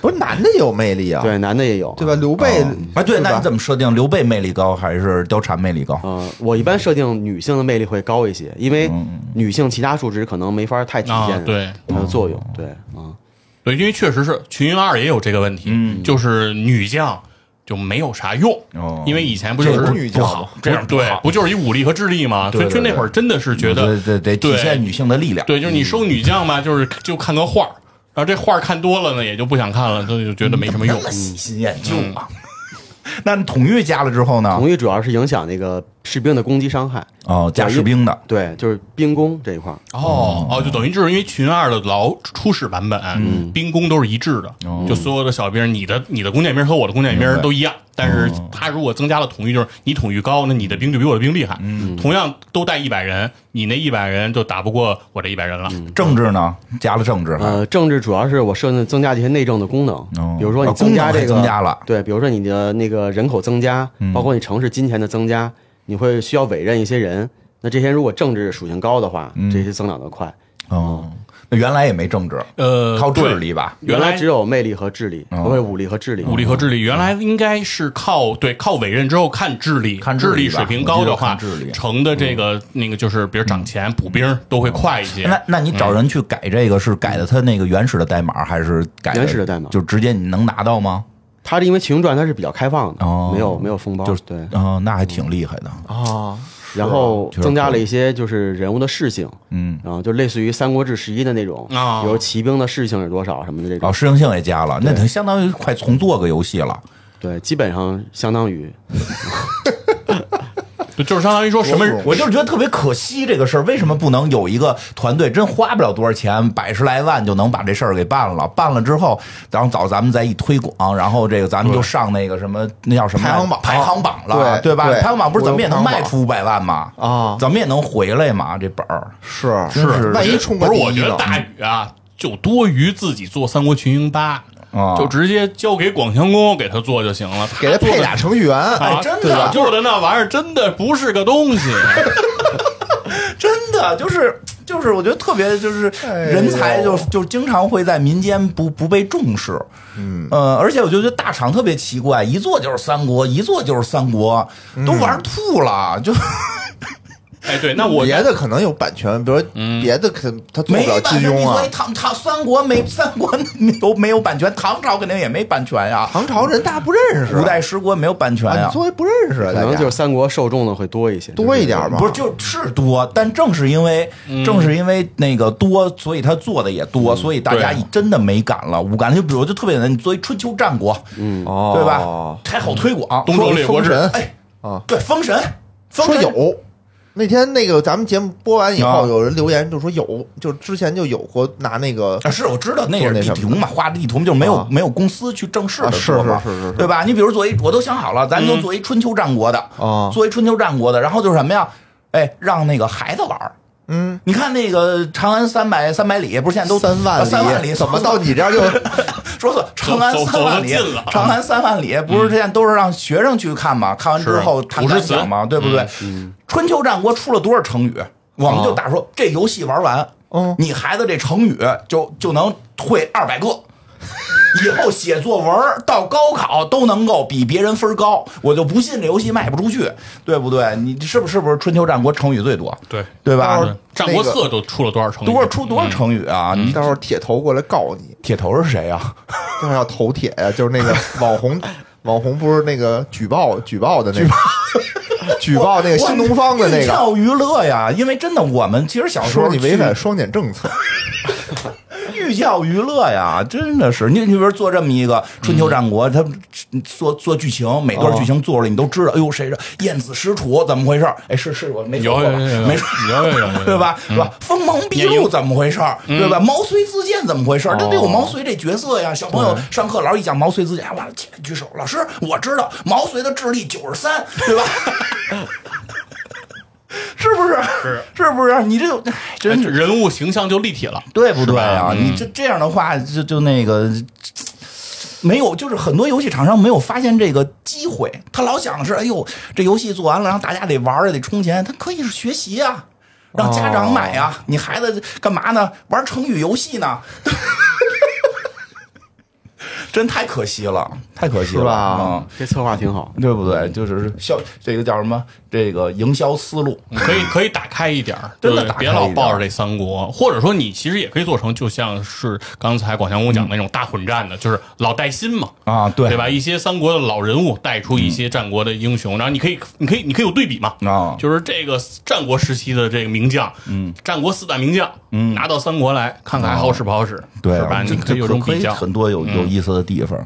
不是男的也有魅力啊，对男的也有，对吧？刘备啊？对，那你怎么设定？刘备魅力高还是貂蝉魅力高？嗯，我一般设定女性的魅力会高一些，因为嗯女性其他数值可能没法太体现啊对它的作用。对，啊，对，因为确实是群英二也有这个问题，就是女将就没有啥用，哦因为以前不就是不女将吗？这样对，不就是以武力和智力吗？所以就那会儿真的是觉得对对对体现女性的力量。对，就是你收女将嘛，就是就看个画儿，然后这画儿看多了呢，也就不想看了，就就觉得没什么用喜新厌旧啊。那统御加了之后呢？统御主要是影响那个士兵的攻击伤害，哦，加士兵的。对，就是兵工这一块儿。哦哦，就等于就是因为群二的老初始版本，兵工都是一致的，就所有的小兵，你的你的弓箭兵和我的弓箭兵都一样，但是他如果增加了统御，就是你统御高，那你的兵就比我的兵厉害。同样都带一百人，你那一百人就打不过我这一百人了。政治呢？加了政治哈。呃，政治主要是我设定增加这些内政的功能，哦比如说你增加这个增加了对，比如说你的那个人口增加，包括你城市金钱的增加，你会需要委任一些人，那这些如果政治属性高的话，这些增长的快。哦，那原来也没政治，呃，靠智力吧？原来只有魅力和智力，哦不会武力和智力。武力和智力原来应该是靠对靠委任之后看智力，看智力智力水平高的话成的这个那个就是比如涨钱补兵都会快一些。那那你找人去改这个是改的他那个原始的代码，还是改原始的代码就直接你能拿到吗？它是因为《群雄传》它是比较开放的，哦没有没有封包，就是对。哦，那还挺厉害的。啊，然后增加了一些就是人物的事性，嗯，然后就类似于《三国志十一》的那种，啊比如骑兵的事性是多少什么的这种哦，，适应性也加了，那它相当于快重做个游戏了。对，基本上相当于 就就是相当于说什么我我就是觉得特别可惜这个事儿，为什么不能有一个团队真花不了多少钱，百十来万就能把这事儿给办了？办了之后，然后找咱们再一推广，然后这个咱们就上那个什么那叫什么排行榜排行榜了，吧？对吧排行榜不是怎么也能卖出五百万吗？啊怎么也能回来嘛？这本儿是是万一冲个不是？我觉得大宇啊，就多余自己做《三国群英八》啊。就直接交给广强宫给他做就行了，给他配俩程序员，啊，哎真的。对吧？做的那玩意儿真的不是个东西。真的就是就是，我觉得特别就是人才就就经常会在民间不不被重视，嗯。呃，而且我觉得大厂特别奇怪，一做就是三国，一做就是三国，都玩吐了，就哎，对，那我别的可能有版权，比如说别的可他做不了没版权。金庸啊你说，唐唐三国没三国没有没有版权，唐朝肯定也没版权呀，唐朝人大家不认识，五代十国没有版权啊，呀你。作为不认识可能就是三国受众的会多一些，多一点吧不是，就是多，但正是因为、正是因为那个多，所以他做的也多，所以大家对真的没敢了。无感，就比如就特别简单，你作为春秋战国，嗯，哦，对吧？还好推广。东周列国志哎啊，对，封神，封神说有。那天那个咱们节目播完以啊。后，有人留言就说有，就之前就有过拿那个啊，是我知道那是地图嘛，画的地图就是没有、啊。没有公司去正式的啊是是是是是。对吧？你比如做一，我都想好了，咱就做一春秋战国的啊。做一春秋战国的，然后就是什么呀？哎，让那个孩子玩儿嗯。你看那个长安三百三百里，不是现在都三万啊三万里怎么到你这儿就 说错，长安三万里长安三万里不是现在都是让学生去看嘛？看完之后是谈感想嘛，对不对？春秋战国出了多少成语？我们就打说这游戏玩完，嗯你孩子这成语就就能会二百个。以后写作文到高考都能够比别人分高，我就不信这游戏卖不出去，对不对？你是不是不是春秋战国成语最多，对，对吧？战国策都出了多少成语？多少出多少成语啊？你到时候铁头过来告你，铁头是谁呀？这 要头铁呀，就是那个网红，网红不是那个举报举报的那个，举报那个新东方的那个，寓教于乐呀，因为真的，我们其实小时候你违反双减政策，寓教于乐呀，真的是你，你比如做这么一个春秋战国，他做做剧情，每段剧情做出来，你都知道，哎呦，谁是晏子使楚怎么回事？哎，是是我没说有没说。有有有有，对吧？是吧？锋芒毕露怎么回事儿？对吧？毛遂自荐怎么回事儿？这得有毛遂这角色呀。小朋友上课老师一讲毛遂自荐，哎哇，起来举手，老师我知道毛遂的智力九十三，对吧？是不是？是 是不是？你这哎真是人物形象就立体了。对不对啊？嗯你这这样的话，就就那个没有，就是很多游戏厂商没有发现这个机会，他老想是，哎呦，这游戏做完了，然后大家得玩儿啊，得充钱，他可以是学习啊、让家长买啊、哦你孩子干嘛呢？玩成语游戏呢？真太可惜了，太可惜了，是吧？嗯，这策划挺好。对不对？就是销这个叫什么？这个营销思路，可以可以打开一点儿，真的打开别老一点儿。抱着这三国，或者说你其实也可以做成，就像是刚才广强公讲的那种大混战的，就是老带新嘛，啊对。对吧？一些三国的老人物带出一些战国的英雄，然后你可以你可以你可以有对比嘛，啊。就是这个战国时期的这个名将，嗯，战国四大名将，嗯，拿到三国来看看还好使不好使，对是吧？这你可以有这种比较，很多有有意思的地方。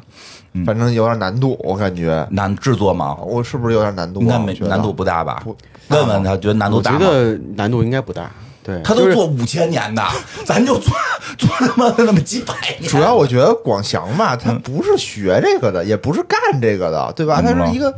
反正有点难度，我感觉，难制作吗？我是不是有点难度啊？应该没难度不大吧？问问他，觉得难度我觉大吗？得难度应该不大。对，他都做五千年的，咱就做做他妈的那么几百年。主要我觉得广祥吧，他不是学这个的，也不是干这个的，对吧？他嗯是一个，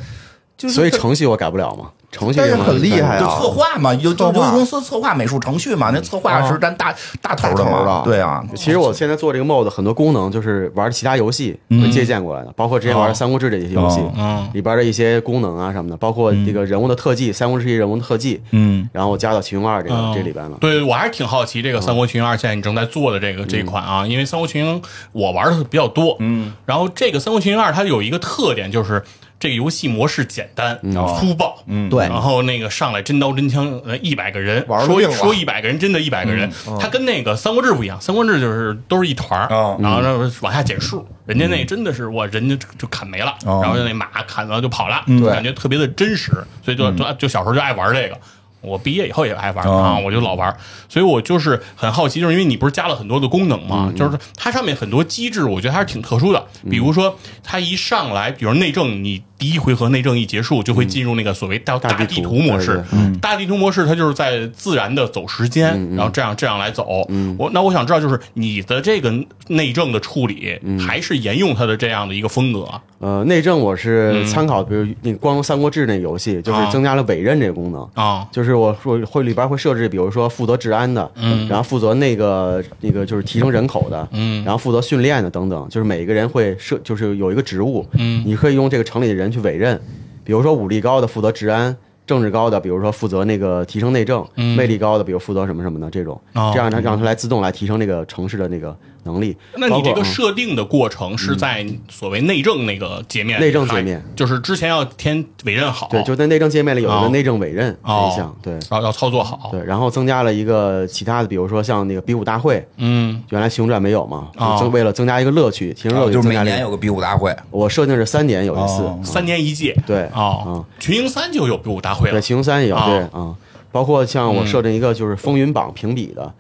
就是所以程序我改不了嘛，程序但是很厉害啊就策划嘛，有就策划游戏公司策划美术程序嘛，那策划是占大大头的。对啊，其实我现在做这个 mod 很多功能就是玩其他游戏会借鉴过来的，包括之前玩的《三国志》这些游戏哦，嗯里边的一些功能啊什么的，包括这个人物的特技，《三国志》人物的特技，嗯，然后我加到《群雄二》这个嗯这里边了。对，我还是挺好奇这个《三国群英二》现在你正在做的这个这一款啊，因为《三国群英》我玩的比较多，嗯，然后这个《三国群英二》它有一个特点就是。这个游戏模式简单、粗暴，嗯，对。然后那个上来真刀真枪，呃，一百个人，说说一百个人，真的一百个人。他跟那个《三国志》不一样，《三国志》就是都是一团儿，哦。然后呢往下减数，人家那真的是我人家就就砍没了，哦。然后那马砍了就跑了，对。感觉特别的真实，所以就就就小时候就爱玩这个。我毕业以后也爱玩哦啊，我就老玩，所以我就是很好奇，就是因为你不是加了很多的功能嗯嘛，就是它上面很多机制，我觉得还是挺特殊的。比如说，它一上来，比如内政，你第一回合内政一结束，就会进入那个所谓叫大地大地图图模式。大地图模式它就是在自然的走时间，然后这样这样来走。我那我想知道，就是你的这个内政的处理，还是沿用它的这样的一个风格？啊？呃，内政我是参考，比如那个《光荣三国志》那个游戏，就是啊。增加了委任这个功能。啊，就是我说会里边会设置，比如说负责治安的，嗯，然后负责那个那个就是提升人口的，嗯，然后负责训练的等等，就是每一个人会设就是有一个职务，嗯，你可以用这个城里的人去委任，比如说武力高的负责治安。政治高的，比如说负责那个提升内政；魅力高的，比如负责什么什么的这种，哦这样呢让他来自动来提升这个城市的那个能力。那你这个设定的过程是在所谓内政那个界面里，内政界面。就是之前要填委任好，对，就在内政界面里有一哦。个内政委任这哦。一项，对。要要操作好，对，然后增加了一个其他的，比如说像那个比武大会，嗯，原来《行传》没有嘛，哦。就增为了增加一个乐趣，其实乐趣，啊就是每年有个比武大会，我设定是三年有一次，哦。三年一届，对。哦。嗯，群英三就有比武大会了。对，群英三也有，哦。对啊，包括像我设定一个就是风云榜评比的，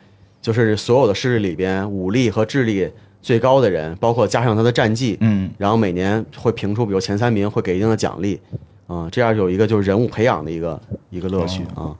就是所有的势力里边武力和智力最高的人，包括加上他的战绩，嗯，然后每年会评出，比如前三名会给一定的奖励，啊，这样有一个就是人物培养的一个一个乐趣啊。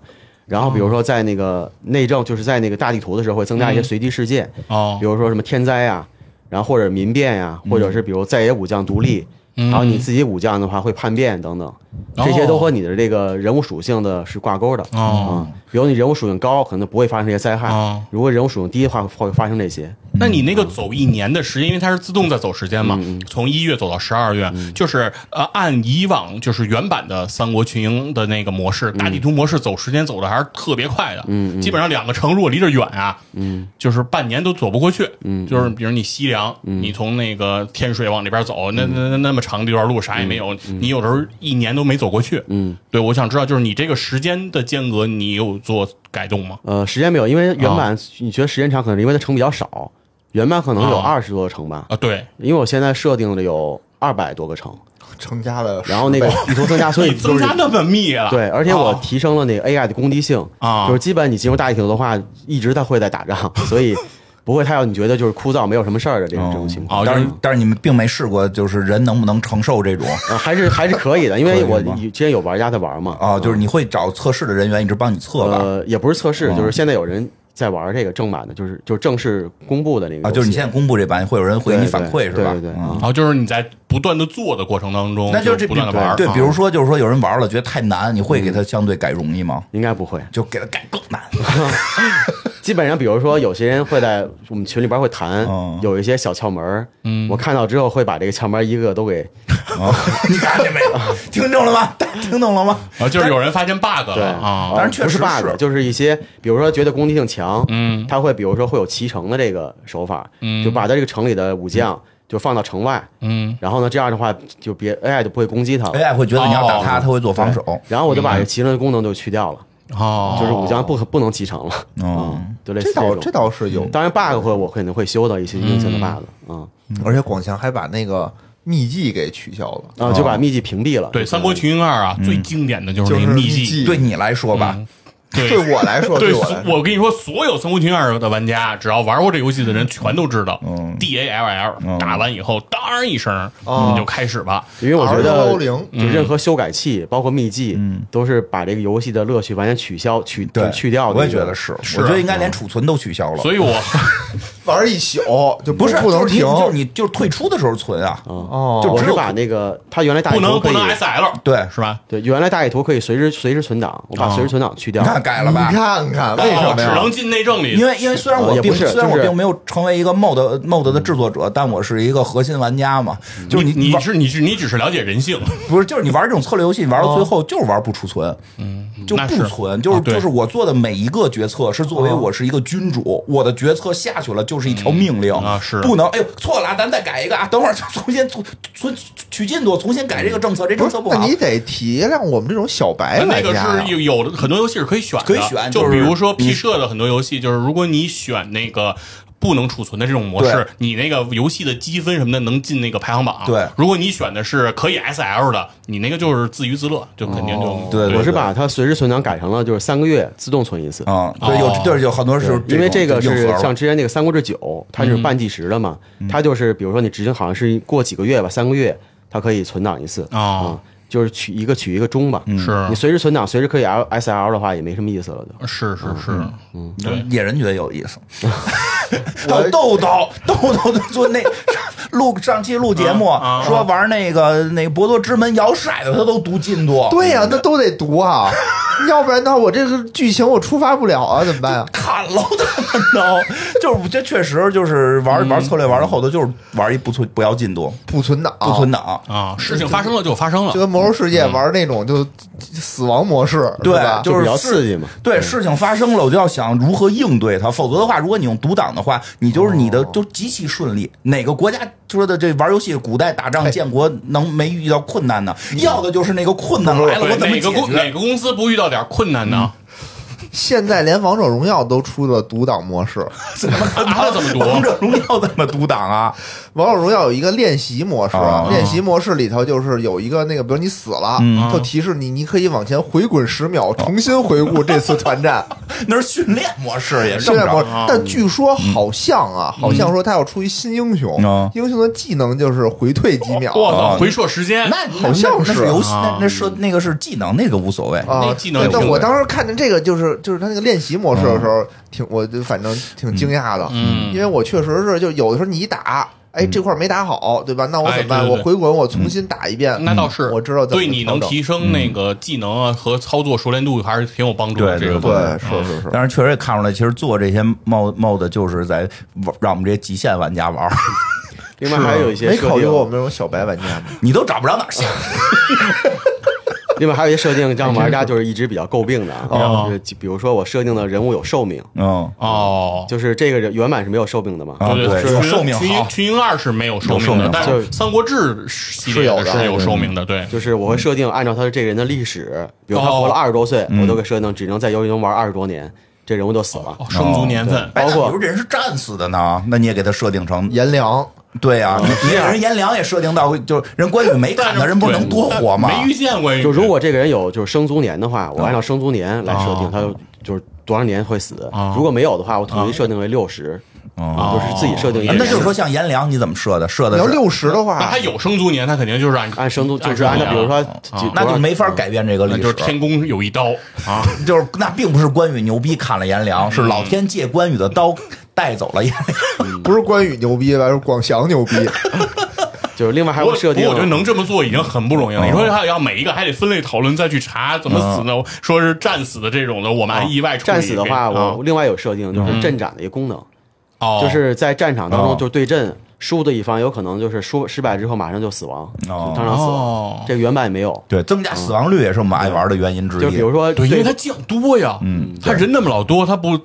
然后比如说在那个内政，就是在那个大地图的时候会增加一些随机事件，哦。比如说什么天灾呀，然后或者民变呀，或者是比如在野武将独立，然后你自己武将的话会叛变等等，这些都和你的这个人物属性的是挂钩的哦。啊。比如你人物属性高，可能不会发生这些灾害哦；如果人物属性低的话，会发生这些。那你那个走一年的时间，因为它是自动在走时间嘛，从一月走到十二月，就是呃，按以往就是原版的三国群英的那个模式，大地图模式走时间走的还是特别快的，嗯，基本上两个城如果离着远啊，嗯，就是半年都走不过去，嗯，就是比如你西凉，你从那个天水往那边走，那那那那么长的一段路啥也没有，你有时候一年都没走过去，嗯，对，我想知道就是你这个时间的间隔，你有做改动吗？呃，时间没有，因为原版你觉得时间长，可能是因为它城比较少，原版可能有啊。二十多个城吧，啊，对，因为我现在设定的有二百多个城，增加了，然后那个 地图增加，所以你就是增加那么密了，对，而且我哦提升了那个 AI 的攻击性啊。就是基本你进入大地图的话，一直它会在打仗，所以不会太让你觉得就是枯燥，没有什么事儿的这种这种情况。哦，但是是但是你们并没试过，就是人能不能承受这种啊，还是还是可以的，因为我可以前有玩家在玩嘛，啊？就是你会找测试的人员一直帮你测吧？呃，也不是测试，嗯就是现在有人在玩这个正版的，就是就是正式公布的那个啊，就是你现在公布这版，会有人会给你反馈是吧？对对对嗯然后就是你在不断的做的过程当中，那就是这不断的玩儿，对，啊比如说就是说有人玩了觉得太难，你会给他相对改容易吗？应该不会。就给他改更难。基本上，比如说有些人会在我们群里边会谈嗯，有一些小窍门儿，嗯，我看到之后会把这个窍门一个个都给啊，你看见没有？听懂了吗？听懂了吗？啊就是有人发现 bug 对。了啊，当然确不是 bug，就是一些比如说觉得攻击性强，嗯。他会比如说会有骑乘的这个手法，嗯。就把他这个城里的武将就放到城外，嗯。然后呢这样的话就别 AI 就不会攻击他了。AI 会觉得你要打他，哦。他会做防守。然后我就把这骑乘的功能就去掉了，哦，就是武将不可不能继承了，哦，就类似种这倒这倒是有，当然 bug 会我肯定会修到一些硬性的 bug，嗯，而且广强还把那个秘籍给取消了。啊就把秘籍屏蔽了。对《三国群英二》啊，最经典的就是就那个秘籍，秘籍。对你来说吧，对对我来说，对，我，我跟你说，所有《三国群英二》的玩家，只要玩过这游戏的人，全都知道嗯，D A L L 打完以后，当一声，嗯你就开始吧。因为我觉得就任何修改器，包括秘籍，都是把这个游戏的乐趣完全取消、取对，去掉的。我也觉得是，是我觉得应该连储存都取消了。所以我 玩一宿就不是不能停，就是你就是退出的时候存啊。哦，就只有我是把那个它原来大不能地图可以不能 S L，对是吧？对原来大地图可以随时随时存档，我把哦随时存档去掉你。看改了吧你？看看为什哦么呀？只能进内政里，因为因为虽然我并虽然我并没有成为一个 mod mod 的制作者，但我是一个核心玩家嘛。就是你你是你是你只是了解人性，不是就是你玩这种策略游戏，你玩到最后就是玩不储存，嗯，就不存，就是就是我做的每一个决策是作为我是一个君主，我的决策下去了就是一条命令啊是不能哎呦错了，咱再改一个啊，等会儿重新重存取进度，重新改这个政策，这政策不好那你。得体谅我们这种小白那个是有有的很多游戏是可以选的，可以选就就是比如说你 P 社的很多游戏，就是如果你选那个。不能储存的这种模式，你那个游戏的积分什么的能进那个排行榜。对。如果你选的是可以 S L 的，你那个就是自娱自乐，就肯定就、哦。对对我是把它随时存档改成了就是三个月自动存一次。啊，对，有哦。对有很多是因为这个是像之前那个《三国志九》，它是半计时的嘛，它就是比如说你执行好像是过几个月吧，三个月它可以存档一次。哦。啊，就是取一个取一个钟吧。是。你随时存档，随时可以 L S L 的话，也没什么意思了就。是是是，嗯，野人觉得有意思。还有豆豆，豆豆的做那 录上期录节目啊啊说玩那个那个博多之门摇骰子，他都读进度。对呀、那都得读啊，要不然的话，我这个剧情我触发不了啊，怎么办啊？砍了，他们都就是这确实就是玩玩策略玩到后头就是玩一不存不要进度不存档，不存档，啊，事情发生了就发生了就，跟魔兽世界玩那种就死亡模式，对？就是比较刺激嘛。对，事情发生了，我就要想如何应对它。否则的话，如果你用独挡的话，你就是你的就极其顺利。哪个国家说的这玩游戏古代打仗建国能没遇到困难呢？要的就是那个困难来了，我怎么解哪个公哪？个公司不遇到点困难呢？现在连王者荣耀都出了独挡模式，怎么他怎么读王者荣耀怎么独挡啊？王者荣耀有一个练习模式，啊练习模式里头就是有一个那个，比如你死了，嗯。就提示你，你可以往前回滚十秒，重新回顾这次团战。那是训练模式，也是训练模式但据说好像啊，好像说他要出一新英雄嗯，英雄的技能就是回退几秒。我操，啊。回撤时间，那好像那是是。游戏，啊那那是那个是技能，那个无所谓。啊那技能对但我当时看见这个，就是就是他那个练习模式的时候，挺我就反正挺惊讶的，嗯因为我确实是就有的时候你一打，哎，这块儿没打好，对吧？那我怎么办？哎对对对我回滚，我重新打一遍。那倒是，我知道怎么对你能提升那个技能啊和操作熟练度还是挺有帮助的。对这个对是是是。但是确实也看出来，其实做这些 mod mod 就是在玩让我们这些极限玩家玩儿，另外还有一些没，考虑过我们这种小白玩家吗？你都找不着哪儿下。另外还有一些设定让玩家就是一直比较诟病的啊，哦。就是比如说我设定的人物有寿命，嗯，哦，就是这个人原版是没有寿命的嘛，啊对对有寿命。群英群英二是没有寿命，的但就是三国志系列是有的。是有寿命的，对。就是我会设定按照他这个人的历史，比如他活了二十多岁，我都给设定只能在游戏中玩二十多年，这人物就死了。哦生卒年份，哎包括那比如这人是战死的呢，那你也给他设定成颜良对呀、你你给人颜良也设定到，就是人关羽没砍的人不是能多活吗？没遇见过，就如果这个人有就是生卒年的话，我按照生卒年来设定，哦他就就是多少年会死哦。如果没有的话，我统一设定为六十，哦就是自己设定一个。那就是说，像颜良你怎么设的？设的要六十的话，那他有生卒年，他肯定就是按按生卒就是按照比如说几那就没法改变这个历史那就是。天宫有一刀啊，就是那并不是关羽牛逼砍了颜良，是老天借关羽的刀带走了颜良。不是关羽牛逼吧？是广祥牛逼。就是另外还不过会设定我觉得能这么做已经很不容易了。你说他要每一个还得分类讨论，再去查怎么死呢？说是战死的这种的，我们还意外处理战死的话，啊我另外有设定就是阵斩的一个功能，哦，就是在战场当哦中就对阵输的一方有可能就是输失败之后马上就死亡，当场死。这个原版也没有，对，增加死亡率也是我们爱玩的原因之一。就比如说对，因为他将多呀，嗯，他人那么老多，他不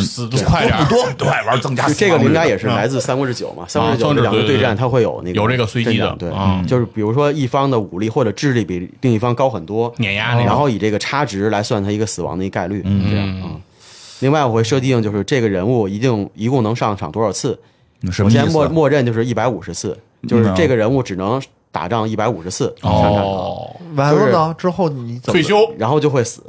死的快点儿多都爱玩增加 这个应该也是来自《三国志九》嘛，《三国志九》两个对对对对战，它会有那个有这个随机的对嗯，就是比如说一方的武力或者智力比另一方高很多，碾压然后以这个差值来算他一个死亡的一概率，这样啊。另外，我会设定就是这个人物一定一共能上场多少次，什么意我先默？默认就是一百五十次，就是这个人物只能打仗一百五十次，哦，完了呢？之后你怎么退休然后就会死。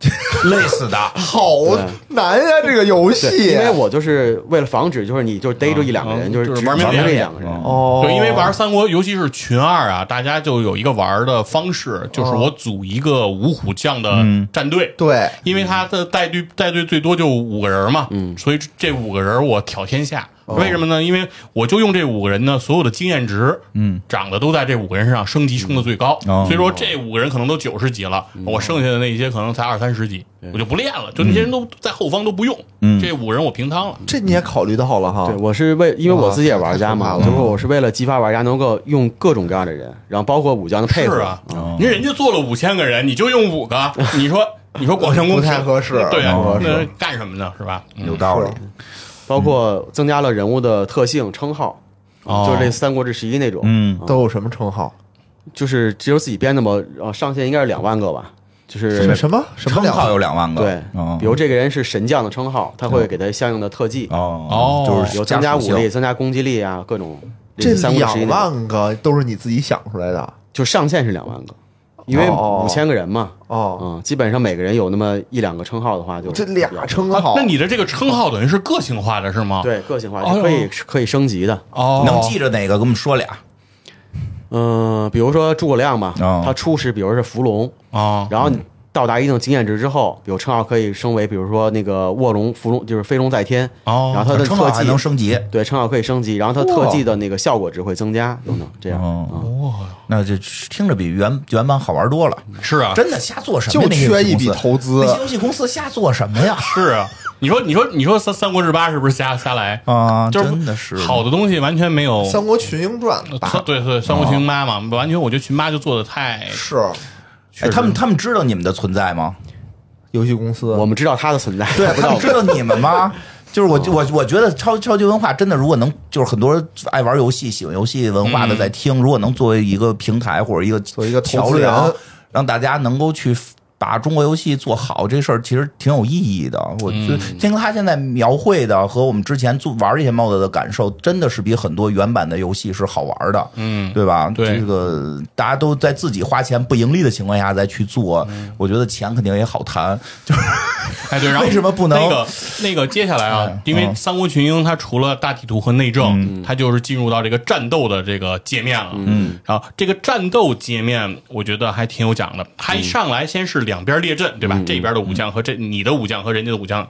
累死的。好难呀！这个游，戏，因为我就是为了防止，就是你就逮住一两个人，嗯就是玩命点这两个人。哦，对，因为玩三国，尤其是群二啊，大家就有一个玩的方式，就是我组一个五虎将的战队。对因为他的带队带队最多就五个人嘛，嗯，所以这五个人我挑天下。为什么呢？因为我就用这五个人呢，所有的经验值，嗯，涨的都在这五个人身上，升级升的最高。哦所以说这五个人可能都九十级了，我剩下的那些可能才二三十级，我就不练了，就那些人都在后方都不用，这五个人我平汤了。这你也考虑到了哈对，。我是为因为我自己也玩家嘛，哇就是我是为了激发玩家能够用各种各样的人，然后包括武将的配合。是啊，您人家做了五千个人，你就用五个，你说你说广宣公不太合适对啊那干什么呢？是吧？嗯有道理。包括增加了人物的特性称号，哦。就是类似《三国志十一》那种，嗯，都有什么称号？就是只有自己编的嘛，呃，上限应该是两万个吧，就是什什么？什么称号有两万个。对。哦，比如这个人是神将的称号，他会给他相应的特技，哦。哦。就是有增加武力、增加攻击力啊，各种。这三国志十一两万个都是你自己想出来的？就上限是两万个，因为哦五千个人嘛，哦。嗯，基本上每个人有那么一两个称号的话就，这俩称号，啊那你的这个称号等于是个性化的是吗？，对个性化可以可以升级的。哦，能记着哪个？给我们说俩。嗯，比如说诸葛亮吧，哦他初始比如是伏龙，啊？然后你到达一定经验值之后，比如称号可以升为，比如说那个卧龙、伏龙，就是飞龙在天。哦然后他的称号还特技能升级。对称号可以升级，然后他特技的那个效果值会增加等等，这样。哦，嗯那就听着比原原版好玩多了。是啊，真的瞎做什么就缺一笔投资那些游戏公司瞎做什么呀？是啊。你说，你说，你说《三三国志八》是不是瞎瞎来？啊，就是真的是好的东西完全没有。《三国群英传》对对，三国群英八嘛，完全我觉得群八就做的太是哎，他们他们知道你们的存在吗？游戏公司，我们知道他的存在，对知道他们知道你们吗？就是我我我觉得超超级文化真的，如果能就是很多爱玩游戏、喜欢游戏文化的在听，如果能作为一个平台或者一个做一个桥梁，让大家能够去。把中国游戏做好这事儿其实挺有意义的，我觉得听他现在描绘的和我们之前做玩这些 mod 的感受，真的是比很多原版的游戏是好玩的，嗯对吧？对这个大家都在自己花钱不盈利的情况下再去做，我觉得钱肯定也好谈，就是哎，对，然后 为什么不能那个那个接下来啊哎？因为嗯《三国群英》它除了大地图和内政，它就是进入到这个战斗的这个界面了。嗯，然后这个战斗界面，我觉得还挺有讲的。它一上来先是两边列阵，对吧？这边的武将和这你的武将和人家的武将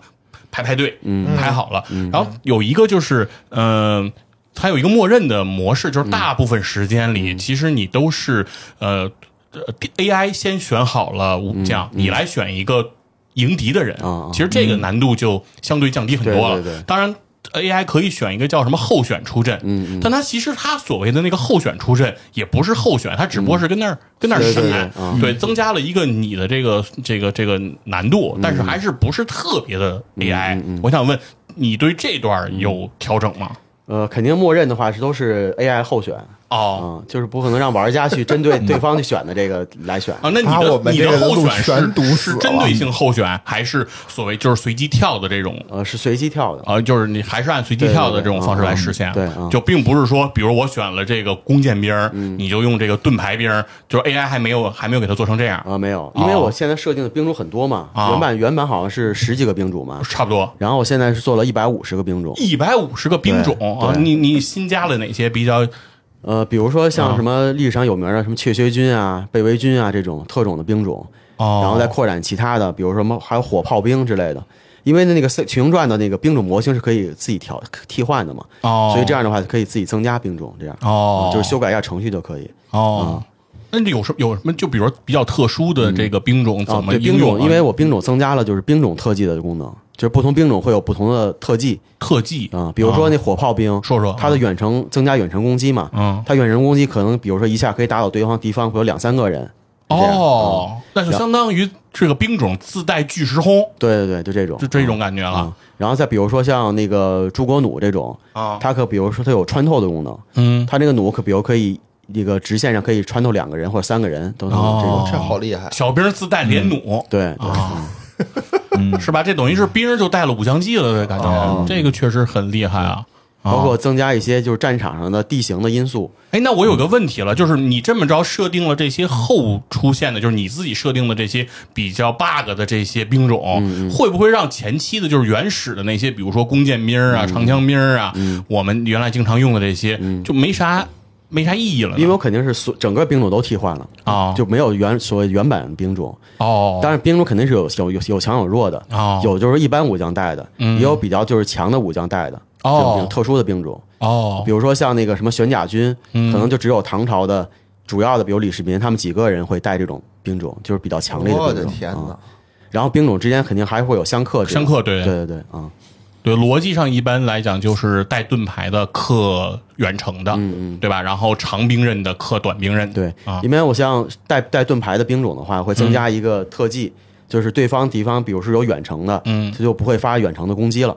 排排队，排好了。然后有一个就是，嗯。它有一个默认的模式，嗯就是大部分时间里，其实你都是呃呃 AI 先选好了武将，你来选一个迎敌的人其实这个难度就相对降低很多了。对对对当然。AI 可以选一个叫什么候选出阵，嗯但它其实它所谓的那个候选出阵也不是候选，它只不过是跟那儿、跟那儿对闪，对增加了一个你的这个这个这个难度，但是还是不是特别的 AI。我想问你对这段有调整吗？呃，肯定默认的话是都是 AI 候选哦啊，就是不可能让玩家去针对对方去选的这个来选。啊，那你的你的候选是是针对性候选，还是所谓就是随机跳的这种？呃，是随机跳的。呃，就是你还是按随机跳的这种方式来实现，对对对嗯嗯就并不是说，比如我选了这个弓箭兵儿，你就用这个盾牌兵，就是 AI 还没有还没有给它做成这样，啊，没有，因为我现在设定的兵种很多嘛，哦原版原版好像是十几个兵种嘛，差不多然后我现在是做了一百五十个兵种，一百五十个兵种啊。你你新加了哪些比较？呃，比如说啊像什么历史上有名的什么雀薛军啊、贝维军啊这种特种的兵种，哦。然后再扩展其他的，比如什么还有火炮兵之类的。因为那个《群雄传》的那个兵种模型是可以自己调替换的嘛，哦，所以这样的话可以自己增加兵种，这样。哦，就是修改一下程序就可以。哦。那你有什有什么？就比如说比较特殊的这个兵种啊怎，么对兵种？因为我兵种增加了就是兵种特技的功能，就是不同兵种会有不同的特技特技啊，比如说那火炮兵，说说它的远程增加远程攻击嘛，嗯它远程攻击可能比如说一下可以打倒对方敌方会有两三个人，哦，那就相当于这个兵种自带巨石轰，对对对，就这种就这种感觉了啊。然后再比如说像那个诸国弩这种，啊。它可比如说它有穿透的功能，嗯，它这个弩可比如可以一个直线上可以穿透两个人或者三个人都能这种。哦这好厉害！小兵自带连弩，对对，啊，是吧？这等于是兵就带了武将技了的感觉，这个确实很厉害啊。包括增加一些就是战场上的地形的因素。哎，那我有个问题了，就是你这么着设定了这些后出现的，就是你自己设定的这些比较 bug 的这些兵种，会不会让前期的，就是原始的那些，比如说弓箭兵啊、长枪兵啊，我们原来经常用的这些，就没啥没啥意义了？因为我肯定是所整个兵种都替换了啊就没有原所谓原版兵种。哦，当然，兵种肯定是有有有有强有弱的，哦。有就是一般武将带的，也有比较就是强的武将带的，哦。这种特殊的兵种。哦。比如说像那个什么玄甲军，嗯。可能就只有唐朝的主要的，比如李世民他们几个人会带这种兵种，就是比较强烈的兵种。我的天哪。啊！然后兵种之间肯定还会有相克，相克对。对对对啊，对，逻辑上一般来讲就是带盾牌的克远程的，嗯对吧？然后长兵刃的克短兵刃，对啊，因为我像带带盾牌的兵种的话，会增加一个特技，就是对方敌方，比如是有远程的，嗯他就不会发远程的攻击了。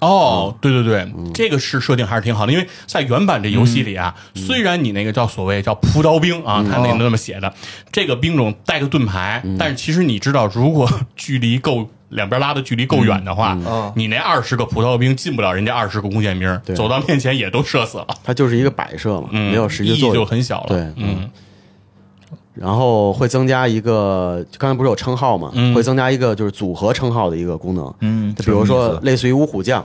哦，对对对，嗯这个是设定还是挺好的，因为在原版这游戏里啊，嗯虽然你那个叫所谓叫扑刀兵啊，他那个那么写的，这个兵种带个盾牌，嗯但是其实你知道，如果 距离够。两边拉的距离够远的话，嗯你那二十个葡萄兵进不了人家二十个弓箭兵，对。走到面前也都射死了，它就是一个摆设嘛，嗯，没有实际作用就。很小了。对嗯，然后会增加一个，刚才不是有称号嘛，嗯。会增加一个就是组合称号的一个功能。嗯，就比如说类似于五虎将，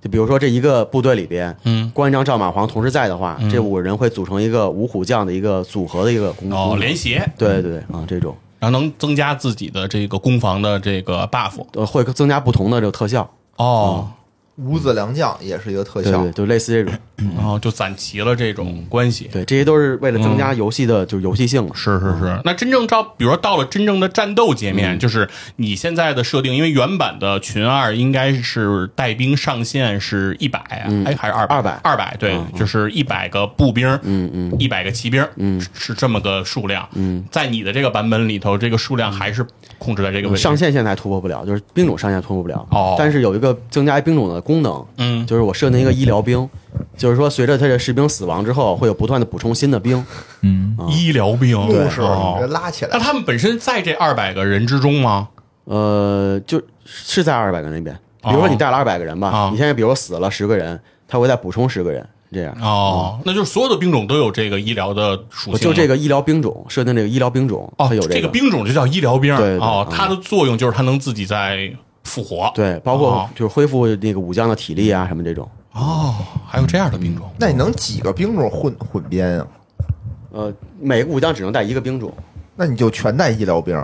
就比如说这一个部队里边，嗯，关张、赵马、黄同时在的话，这五个人会组成一个五虎将的一个组合的一个功能。连携，对对对啊，这种然后能增加自己的这个攻防的这个 buff。呃会增加不同的这个特效。哦，五子良将也是一个特效。对对，，就类似这种，然后就攒齐了这种关系。对，这些都是为了增加游戏的就是游戏性嘛。是是是，那真正到，比如说到了真正的战斗界面，就是你现在的设定，因为原版的群二应该是带兵上限是一百啊，哎还是二百？200二百对，就是一百个步兵，嗯嗯。一百个骑兵，嗯。是是这么个数量。嗯，在你的这个版本里头，这个数量还是控制在这个位置。上限现在还突破不了，就是兵种上限突破不了。哦。但是有一个增加兵种的功能，嗯，就是我设定一个医疗兵，就是说随着他的士兵死亡之后，会有不断的补充新的兵。嗯，医疗兵牧师哦。拉起来。那，他们本身在这二百个人之中吗？呃，就是在二百个人那边，比如说你带了二百个人吧，哦。你现在比如死了十个人，他会再补充十个人，这样。哦，那就是所有的兵种都有这个医疗的属性就这个医疗兵种设定这个医疗兵种，哦，它有这个兵种就叫医疗兵。对对哦，嗯它的作用就是它能自己在复活。对，包括哦就是恢复那个武将的体力啊什么这种。哦，还有这样的兵种。那你能几个兵种混混编啊？呃，每个武将只能带一个兵种。那你就全带医疗兵，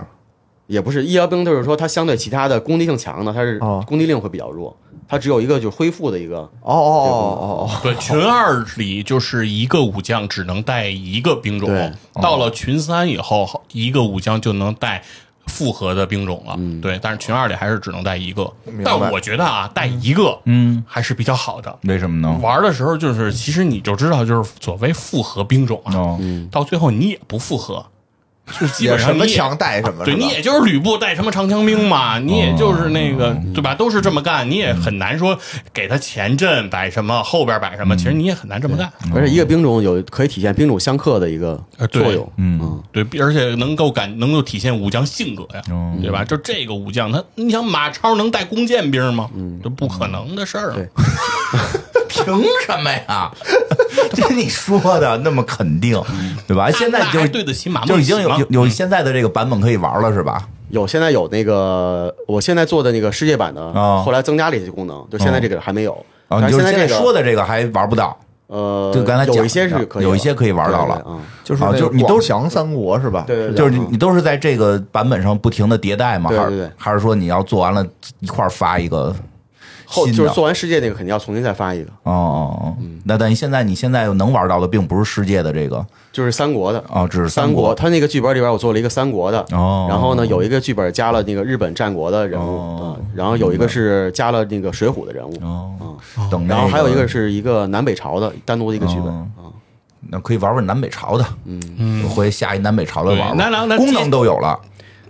也不是医疗兵，就是说它相对其他的攻击性强的，它是哦攻击力会比较弱，它只有一个就是恢复的一个。哦哦哦哦哦，对，群二里就是一个武将只能带一个兵种对，到了群三以后，一个武将就能带复合的兵种了。对，但是群二里还是只能带一个。明白但我觉得啊，带一个，嗯，还是比较好的。为什么呢？玩的时候就是，其实你就知道，就是所谓复合兵种啊，哦，到最后你也不复合，就是基本上什么枪带什么，对你也就是吕布带什么长枪兵嘛，你也就是那个对吧？都是这么干，你也很难说给他前阵摆什么，后边摆什么，其实你也很难这么干。而且一个兵种有可以体现兵种相克的一个作用。嗯对，而且能够感能够体现武将性格呀，哦对吧？就这个武将，他你想马超能带弓箭兵吗？这不可能的事儿 凭什么呀？这你说的那么肯定，对吧？现在就还对得起马梦就已经有有有现在的这个版本可以玩了，是吧？有现在有那个我现在做的那个世界版的，哦后来增加了一些功能，就现在这个还没有。啊，但你就是现在这个说的这个还玩不到，呃，就刚才讲有一些是可以，有一些可以玩到了对对对啊。就是啊就是你都广降三国是吧？对对对就是你都是在这个版本上不停的迭代吗？还是对对对还是说你要做完了一块发一个后？就是做完世界那个肯定要重新再发一个，哦哦哦，那等于现在你现在能玩到的并不是世界的这个就是三国的。哦，只是三国它那个剧本里边我做了一个三国的，哦。然后呢有一个剧本加了那个日本战国的人物，哦嗯然后有一个是加了那个水浒的人物，哦，嗯，等然后还有一个是一个南北朝的单独的一个剧本，哦。啊，那可以玩玩南北朝的，嗯，回去下一南北朝的对玩玩，功能都有了。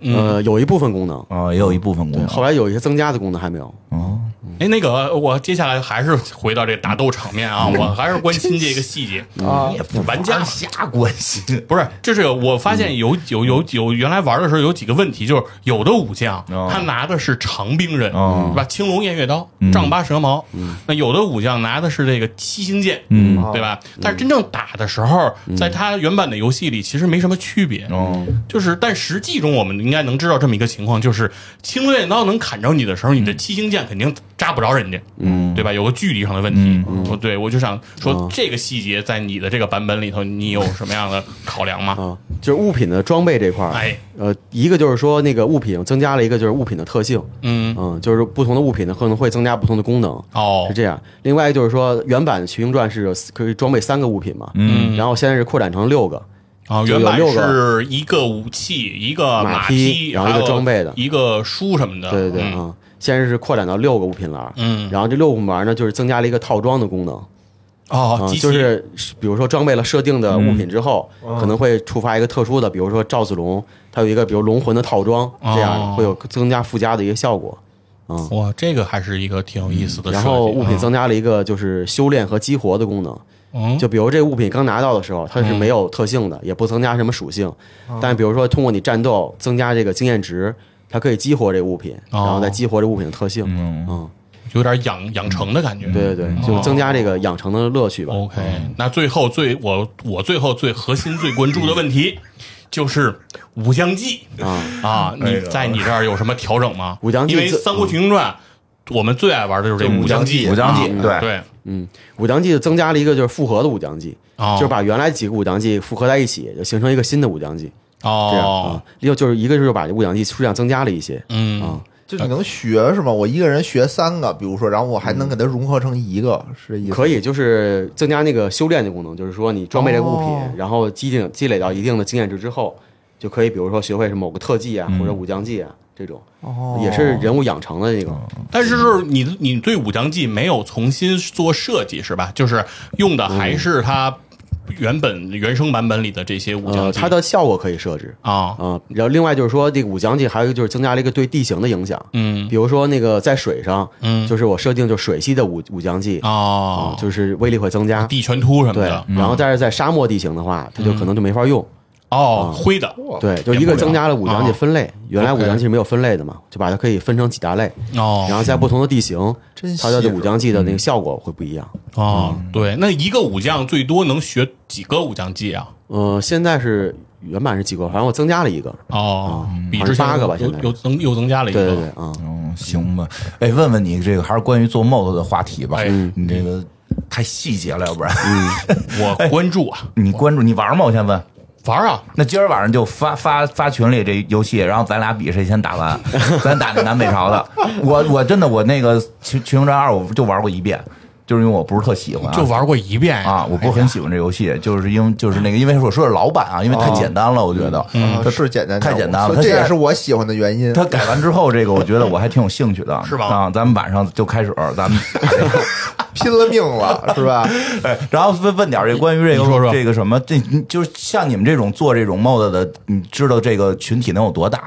呃，有一部分功能，啊，也有一部分功能。后来有一些增加的功能还没有，哦，哎，那个我接下来还是回到这打斗场面啊，我还是关心这个细节。啊。你也不玩家瞎关心。不是，就是我发现有有有有原来玩的时候有几个问题，就是有的武将哦他拿的是长兵刃，哦是吧？青龙偃月刀、丈八蛇矛，那有的武将拿的是这个七星剑，嗯。对吧？但是真正打的时候，在他原版的游戏里其实没什么区别，哦，就是但实际中我们应该能知道这么一个情况，就是青龙偃月刀能砍着你的时候，你的七星剑肯定扎不着人家，嗯，对吧？有个距离上的问题，嗯，对我就想说这个细节在你的这个版本里头，你有什么样的考量吗？啊，就是物品的装备这块儿，哎，呃，一个就是说那个物品增加了一个就是物品的特性，嗯，嗯，就是不同的物品呢可能会增加不同的功能，哦。是，这样。另外就是说原版《群英传》是有可以装备三个物品嘛，嗯。然后现在是扩展成六个，原版是一个武器，一个马匹，匹然后一个装备的。一个书什么的，对对对，嗯。啊，现在是扩展到六个物品栏，嗯然后这六个物品栏呢就是增加了一个套装的功能，啊，哦就是比如说装备了设定的物品之后，可能会触发一个特殊的，比如说赵子龙，它有一个比如龙魂的套装，这样哦会有增加附加的一个效果。嗯，哇，这个还是一个挺有意思的。然后物品嗯增加了一个就是修炼和激活的功能。嗯就比如这个物品刚拿到的时候，它是没有特性的，也不增加什么属性。但比如说通过你战斗增加这个经验值，它可以激活这物品，哦。然后再激活这物品的特性。嗯。嗯，有点养养成的感觉。对对对，就增加这个养成的乐趣吧。OK，那最后最我我最后最核心最关注的问题 就是武将计啊。啊！你在你这儿有什么调整吗？武将计因为《三国群英传》我们最爱玩的就是这就武将将技，武将技啊对。对。嗯，武将技增加了一个就是复合的武将计，哦。就是把原来几个武将计复合在一起，就形成一个新的武将技。这样哦啊，，另、就是一个就是把武将技数量增加了一些嗯啊，就你能学是吗？我一个人学三个，比如说，然后我还能给它融合成一个，是这意思？可以就是增加那个修炼的功能，就是说你装备这个物品，哦然后积累积累到一定的经验值之后，就可以比如说学会什么某个特技啊，或者武将技啊这种，哦也是人物养成的那个。但是就是你你对武将技没有重新做设计是吧？就是用的还是它原本原生版本里的这些武将呃，它的效果可以设置。啊。啊、然后另外就是说这个武将技还有一个就是增加了一个对地形的影响，嗯。比如说那个在水上，嗯。就是我设定就水系的武武将技哦。啊，，就是威力会增加。地全突什么对的，然后但是在沙漠地形的话，它就可能就没法用。哦，灰的对，就一个增加了武将技分类，原来武将技是没有分类的嘛，就把它可以分成几大类，哦，然后在不同的地形，真它的武将技的那个效果会不一样。哦，对，那一个武将最多能学几个武将技啊？呃，现在是原版是几个，反正我增加了一个。哦，比之前八个吧现在又又增又增加了一个，对对对，啊，嗯，行吧。哎，问问你这个还是关于做 MOD 的话题吧。哎你这个太细节了，要不然 我关注啊，你关注你玩吗？我先问。玩啊，那今儿晚上就发发发群里这游戏，然后咱俩比谁先打完，咱打那南北朝的。我我真的我那个《群群雄战二》我就玩过一遍，就是因为我不是特喜欢啊，就玩过一遍啊，我不是很喜欢这游戏，就是因为就是那个，因为我说是老版啊，因为太简单了，我觉得。嗯它是简单，太简单了这也是我喜欢的原因。它改完之后，这个我觉得我还挺有兴趣的，是吧啊，咱们晚上就开始，咱们 拼了命了，是吧？哎，然后问问点这关于这个说说这个什么，这就是像你们这种做这种 mod 的，你知道这个群体能有多大？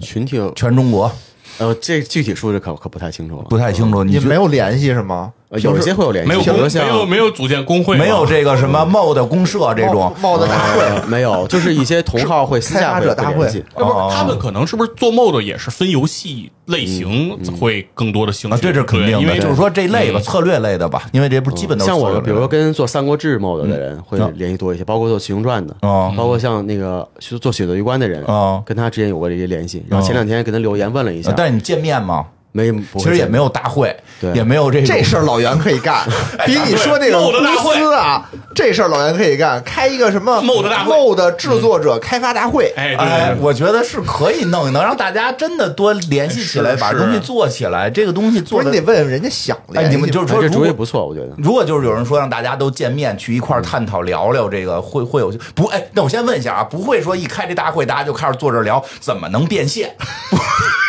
群体全中国呃，这具体数字可可不太清楚了，不太清楚，你你没有联系是吗？呃有一些会有联系，没有没有没有组建工会，没有这个什么 mod 公社这种 mod 大会，呃没有，就是一些同号会私开下会发者大会会联系。要不哦是他们可能是不是做 mod 也是分游戏类型会更多的兴啊，趣？这是肯定的，因为就是说这类吧，嗯策略类的吧，因为这不是基本都是像我，比如说跟做《三国志》mod 的人会嗯联系多一些，包括做《群雄传》的，哦包括像那个做《血的鱼关》的人，哦跟他之间有过这些联系。然后前两天跟他留言问了一下呃，但是你见面吗？没，其实也没有大会，对也没有这这事儿老袁可以干，比你说那个对公司啊，这事儿老袁可以干，开一个什么 mod 大会 mod 制作者开发大会，哎，我觉得是可以弄，能让大家真的多联系起来，把东西做起来。这个东西做你得问问人家想哎，联系你们就是说如果主意不错，我觉得。如果就是有人说让大家都见面去一块儿探讨聊聊这个，会会有不？哎，那我先问一下啊，不会说一开这大会大家就开始坐这儿聊怎么能变现？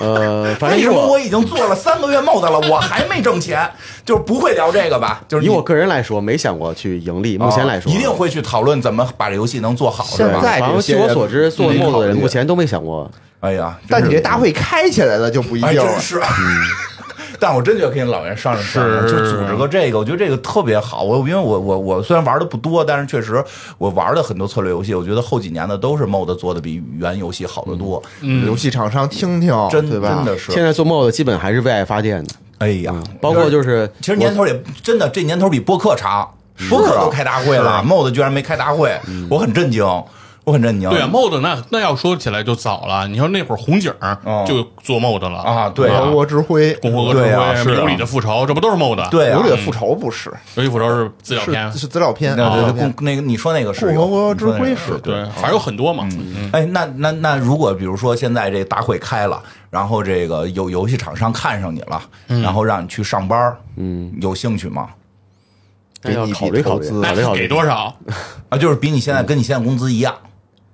呃，反正为什么我我已经做了三个月 mod 了，我还没挣钱？就是不会聊这个吧？就是以我个人来说，没想过去盈利。目前来说，啊一定会去讨论怎么把这游戏能做好，是吧？现在据我所知，做没 mod 的人目前都没想过。哎呀，但你这大会开起来了就不一哎，定了。真是。但我真觉得可以老袁商量商量，是。就组织个这个，我觉得这个特别好。我因为我我我虽然玩的不多，但是确实我玩的很多策略游戏，我觉得后几年的都是 mod 做的比原游戏好得多，游戏厂商听听，真对吧？真的是。现在做 mod 基本还是为爱发电的，哎呀，包括就是其实年头也真的这年头比播客长，播客都开大会了，mod 居然没开大会，我很震惊，我很震惊。对啊，mod 那那要说起来就早了。你说那会儿红警哦。就做 mod 了。啊对啊。国国之辉，共和国指挥、对啊是啊尤里的复仇，这不都是 mod？对啊有，里的复仇不是，尤里复仇是资料片。是，是资料片，那对对资料片共那个你说那个是共和国之辉是。对，反正有很多嘛。嗯，哎，那那那如果比如说现在这大会开了，然后这个有游戏厂商看上你了，然后让你去上班，嗯，有兴趣吗？给你考虑考虑，笔投资？那是考虑考虑。给多少？啊，就是比你现在跟你现在工资一样，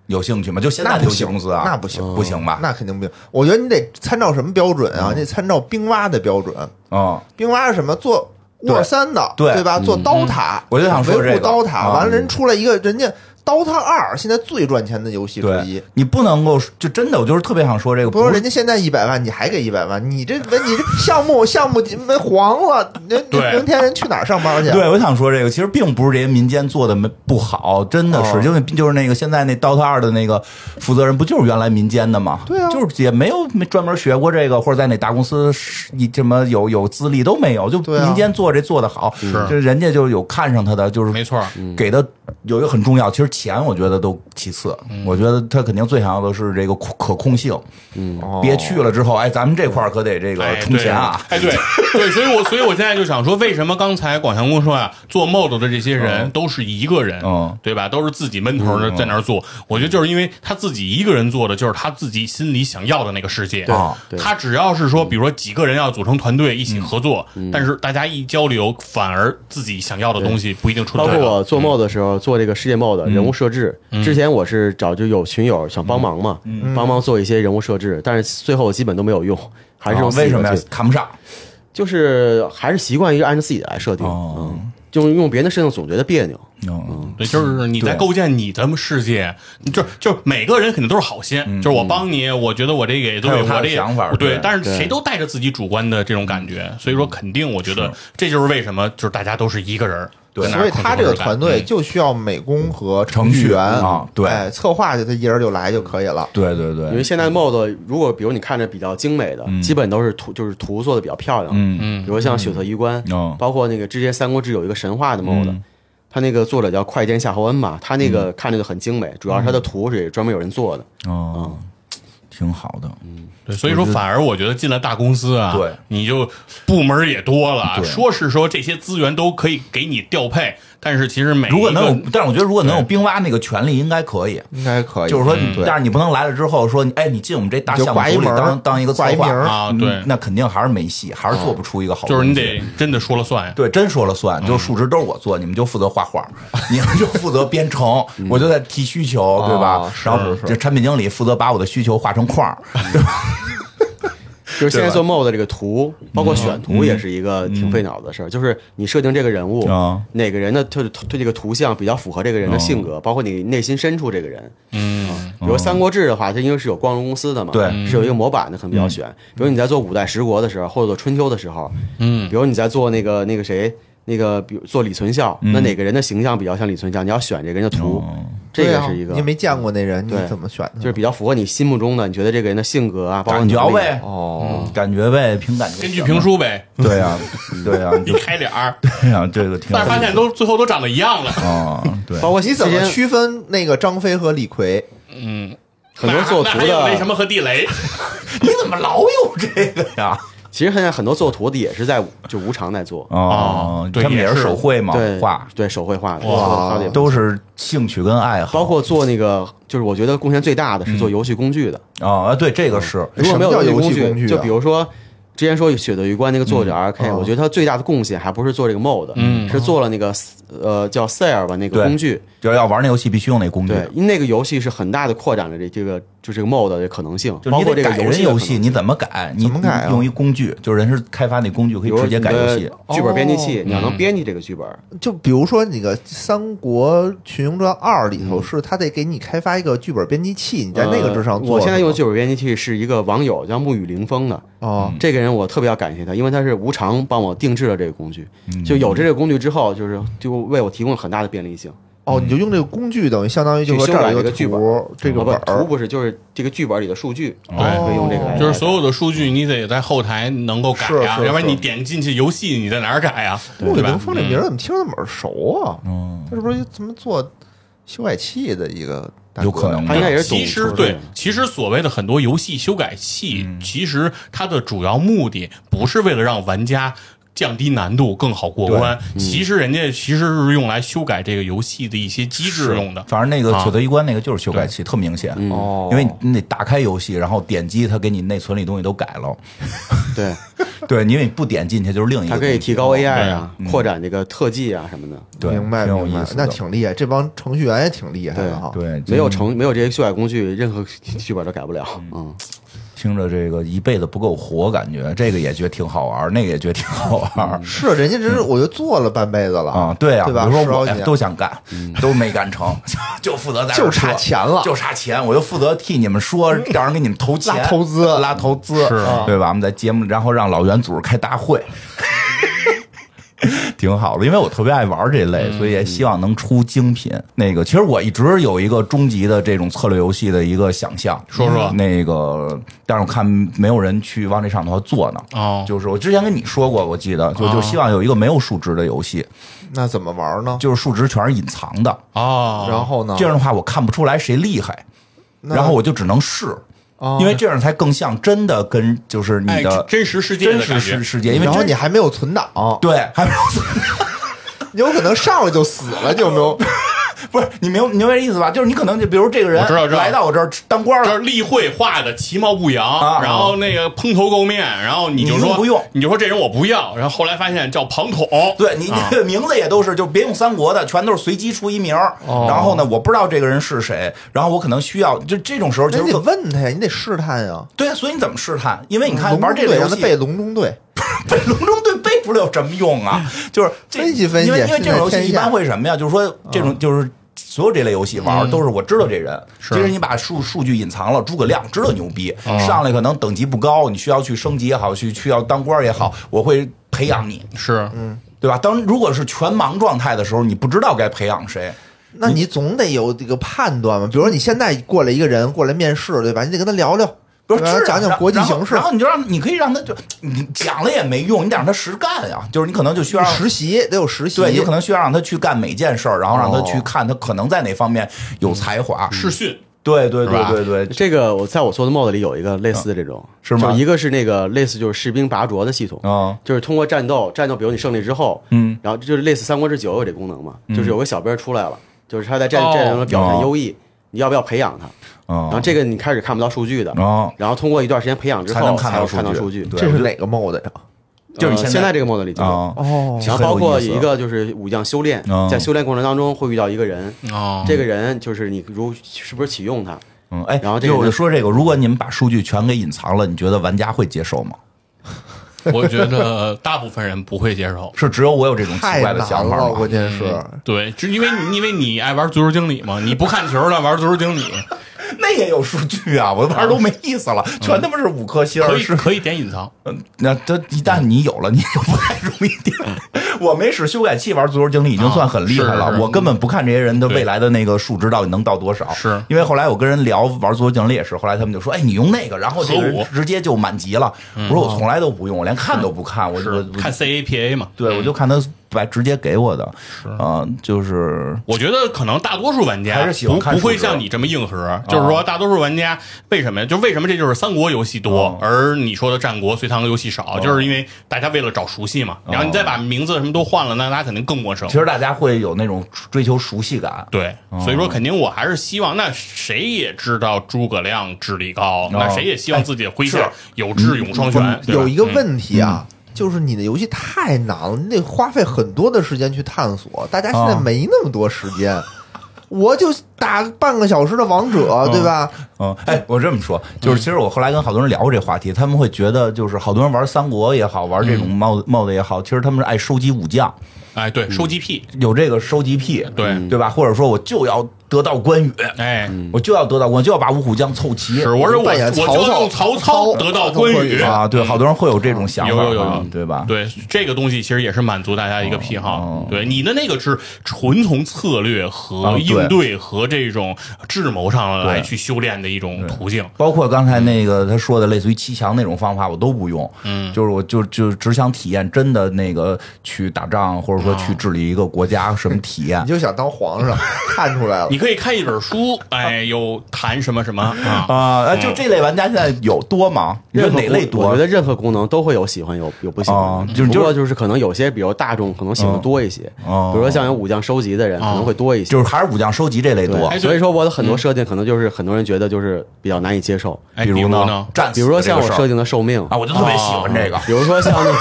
有兴趣吗？就现在不行那不行不行吧？那肯定不行。我觉得你得参照什么标准啊？你得参照冰蛙的标准。嗯，冰蛙是什么？做沃尔三的，对对吧？做刀塔，我就想说这个维护刀塔。啊完了，人出来一个人家刀塔二，现在最赚钱的游戏之一。，你不能够就真的，我就是特别想说这个，不是。是人家现在一百万，你还给一百万，你这没你这项目 项目没黄了，人对。明天人去哪儿上班去？对，我想说这个，其实并不是这些民间做的没不好，真的是，哦。因为就是那个现在那 DOTA 二的那个负责人，不就是原来民间的吗？对啊。就是也没有没专门学过这个，或者在哪大公司是一这么有有资历都没有，就民间做这做的好，是。就是人家就有看上他的，就是没错，给的有一个很重要，其实钱我觉得都其次，我觉得他肯定最想要的是这个可可控性，嗯。别去了之后，哎，咱们这块儿可得这个哎，充钱啊，对！哎，对 对，所以我所以我现在就想说，为什么刚才广强公说啊，做 mod 的这些人都是一个人，嗯。对吧？都是自己闷头的在那儿做。我觉得就是因为他自己一个人做的，就是他自己心里想要的那个世界。他只要是说，比如说几个人要组成团队一起合作，但是大家一交流，反而自己想要的东西不一定出来。包括我做 mod 的时候，做这个世界 mod 人物设置，嗯。之前我是找就有群友想帮忙嘛，帮忙做一些人物设置，但是最后基本都没有用，还是为什么呀？看不上？就是还是习惯于按照自己的来设定，哦。嗯，就用别人的设定总觉得别扭。嗯，对，就是你在构建你的世界，就就每个人肯定都是好心，就是我帮你，我觉得我这个也都，有他的我这也想法对对，但是谁都带着自己主观的这种感觉，所以说肯定我觉得这就是为什么就是大家都是一个人，所以他这个团队嗯就需要美工和程序员啊对哎，策划就他一人就来就可以了。对对对，因为现在的 mod 如果比如你看着比较精美的，基本都是图就是图做的比较漂亮，嗯。嗯。比如像血色衣冠，嗯。包括那个之前《三国志》有一个神话的 mod，、他那个作者叫快剑夏侯恩嘛，他那个看着就很精美，主要是他的图是专门有人做的。哦，挺好的。对，所以说反而我觉得进了大公司啊，对，你就部门也多了，对说是说这些资源都可以给你调配，但是其实每如果能有，但是我觉得如果能有对冰蛙那个权利，应该可以。应该可以。就是说，对但是你不能来了之后说，哎，你进我们这大就项目组里当当一个策划挂一名啊嗯对那肯定还是没戏，还是做不出一个好。就是你得真的说了算呀。对，真说了算，就是数值都是我做，你们就负责画画，你们就负责编程，我就在提需求，对吧啊？是然后这产品经理负责把我的需求画成框，对吧？就是现在做 MOD 这个图，包括选图也是一个挺费脑子的事儿。就是你设定这个人物啊，哪个人的特对这个图像比较符合这个人的性格，包括你内心深处这个人。嗯，比如《三国志》的话，它因为是有光荣公司的嘛，对是有一个模板的，可能比较选。比如你在做五代十国的时候，或者做春秋的时候，嗯。比如你在做那个那个谁，那个比如做李存孝，那哪个人的形象比较像李存孝，你要选这个人的图，这个是一个你，没见过那人，你怎么选的？就是比较符合你心目中的，你觉得这个人的性格啊，包括感觉呗，哦，感觉呗，凭感觉。根据评，书呗，对呀，对呀，你开脸儿，对呀，这个挺有意思。但是发现都最后都长得一样了。啊，对，包括你怎么区分那个张飞和李逵？嗯，很多做图的，为什，么和地雷，你怎么老有这个呀？其实现在很多做图的也是在就无偿在做，哦，对他们也也是手绘嘛，对画。对手绘画的，都是兴趣跟爱好，包括做那个，就是我觉得贡献最大的是做游戏工具的。啊，对，这个是如果没有什么叫游游戏戏工具啊？就比如说之前说《血的余关》那个作者 R.K，、我觉得他最大的贡献还不是做这个 mod，嗯。是做了那个呃叫 Sail 吧那个工具。就是要玩那游戏必须用那工具，对，因为那个游戏是很大的扩展了这这个就这个 mod 的可能性，就包括这个你得改人戏游戏，你怎么改？你怎么改啊用一工具，就是人是开发那工具，可以直接改游戏剧本编辑器，哦你要能编辑这个剧本，就比如说那个《三国群英传二》里头，是他得给你开发一个剧本编辑器，你在那个之上做。呃我现在用的剧本编辑器是一个网友叫沐雨凌风的，哦，这个人我特别要感谢他，因为他是无偿帮我定制了这个工具。就有这个工具之后，就是就为我提供了很大的便利性。哦，你就用这个工具，等于相当于就是这儿有改这个剧本图，这个本儿图不是，就是这个剧本里的数据，对可以用这个来。就是所有的数据你得在后台能够改呀，要不然你点进去游戏你在哪儿改呀？对吧穆里凌？风这名儿怎么听着那么耳熟啊？嗯，他是不是怎么做修改器的一个？有可能他应该也是懂其实对，其实所谓的很多游戏修改器，其实它的主要目的不是为了让玩家降低难度更好过关，其实人家其实是用来修改这个游戏的一些机制用的。反正那个啊《血色一关》那个就是修改器，特明显。哦，因为你得打开游戏，然后点击它，给你内存里东西都改了。对，对，因为你不点进去就是另一个。它可以提高 AI 啊嗯，扩展这个特技啊什么的。对，明白明白意，思那挺厉害，这帮程序员也挺厉害的哈。对，没有程没有这些修改工具，任何 剧本都改不了。嗯，听着这个一辈子不够活，感觉这个也觉得挺好玩，那个也觉得挺好玩。是，人家这是我就做了半辈子了啊，对啊、对吧？比如说我呀十几年都想干，都没干成，就负责在就差钱了就差钱，我就负责替你们说，让人给你们投钱、拉投资拉投资，是对吧？我们在节目，然后让老袁组织开大会。挺好的，因为我特别爱玩这类，所以也希望能出精品。那个，其实我一直有一个终极的这种策略游戏的一个想象，说说那个，但是我看没有人去往这上头做呢。哦就是我之前跟你说过，我记得就就希望有一个没有数值的游戏，那怎么玩呢？就是数值全是隐藏的，哦，然后呢？这样的话我看不出来谁厉害，然后我就只能试，哦因为这样才更像真的跟就是你哎的真实世界真实世世界，因为然后你还没有存档，对还没有。你有可能上来就死了，你有没有？不是你明你明白这意思吧？就是你可能就比如这个人我知道知道来到我这儿当官了，这是例会画的其貌不扬，啊然后那个蓬头垢面，然后你就说你不用你就说这人我不要，然后后来发现叫庞统，对你啊这个名字也都是，就别用三国的，全都是随机出一名。哦然后呢，我不知道这个人是谁，然后我可能需要就这种时候，就你得问他呀，你得试探呀。对啊，所以你怎么试探？因为你看玩这个游戏，龙中队，背龙中队背出来有什么用啊？就是这分析分析因为因为这种游戏一般会什么呀？就是说这种就是。所有这类游戏玩都是我知道这人，是即使你把数数据隐藏了，诸葛亮知道牛逼，哦上来可能等级不高，你需要去升级也好，去去要当官也好，我会培养你，是，嗯对吧？当如果是全盲状态的时候，你不知道该培养谁，那你总得有这个判断嘛。比如说你现在过来一个人过来面试，对吧？你得跟他聊聊，不是讲讲国际形势然后你就让你可以让他就你讲了也没用，你得让他实干呀。就是你可能就需要实习得有实习，对，你可能需要让他去干每件事儿，然后让他去哦看他可能在哪方面有才华。试训，对对对对对，这个我在我做的 mod 里有一个类似的这种，是吗就一个是那个类似就是士兵拔擢的系统，啊就是通过战斗，战斗比如你胜利之后，嗯，然后就是类似《三国志九》有这功能嘛，就是有个小兵出来了，就是他在战哦战场中表现优异，你要不要培养他？然后啊这个你开始看不到数据的，啊，然后通过一段时间培养之后才能看到数据数据。这是哪个 mod 呀？就是现在呃现在这个 mod 里就有。啊哦然后包括一个就是武将修炼嗯，在修炼过程当中会遇到一个人，哦，这个人就是你如是不是启用他？嗯，哎，然后这个就我就说这个，如果你们把数据全给隐藏了，你觉得玩家会接受吗？我觉得大部分人不会接受。是只有我有这种奇怪的，想法吗关？键是对，就因为你因为你爱玩足球经理嘛，你不看球的，玩足球经理 那也有数据啊，我玩都没意思了，全他妈是五颗星儿，是可以可以点隐藏。嗯，那这一旦你有了，你就不太容易点。我没使修改器玩足球经理已经算很厉害了，我根本不看这些人的未来的那个数值到底能到多少。是因为后来我跟人聊玩足球经理也是，后来他们就说：“哎，你用那个，然后直接就满级了。”我说：“我从来都不用，我连看都不看，我就看 CAPA 嘛，对我就看他把直接给我的，啊，就是我觉得可能大多数玩家还是喜欢不不会像你这么硬核，就是说大多数玩家为什么呀？就为什么这就是三国游戏多哦，而你说的战国、隋唐游戏少，就是因为大家为了找熟悉嘛。然后你再把名字什么都换了，那大家肯定更陌生其。实大家会有那种追求熟悉感。对，所以说肯定我还是希望，那谁也知道诸葛亮智力高，那谁也希望自己的麾下有智勇双全。有一个问题啊，就是你的游戏太难了，你得花费很多的时间去探索，大家现在啊。没那么多时间。我就打半个小时的王者，对吧？嗯，哎，我这么说，就是其实我后来跟好多人聊过这话题，他们会觉得就是好多人玩三国也好，玩这种 mod mod 也好，其实他们是爱收集武将，哎，对，收集癖，有这个收集癖，对。对吧？或者说我就要得到关羽，哎，我就要得到关羽，就要把五虎将凑齐。是，我说我扮演我曹操就要用曹操得到关羽啊，对，好多人会有这种想法，有有有对吧？对这个东西，其实也是满足大家一个癖好。哦对你的那个是纯从策略啊和应对和这种智谋上来对去修炼的一种途径。包括刚才那个他说的类似于七强那种方法，我都不用。嗯就是我就就只想体验真的那个去打仗，或者说去治理一个国家什么体验你。就想当皇上，看出来了你。可以看一本书，哎，有谈什么什么啊？就这类玩家现在有多吗？你觉得任何哪类多？我觉得任何功能都会有喜欢有有不喜哦欢，就是不过就是可能有些比如大众可能喜欢多一些，哦比如说像有武将收集的人可能会多一些。就是还是武将收集这类多，哎所以说我的很多设定可能就是很多人觉得就是比较难以接受，哎，比如如呢？战死比如说像我设定的寿命啊，我就特别喜欢这个。比如说像那个，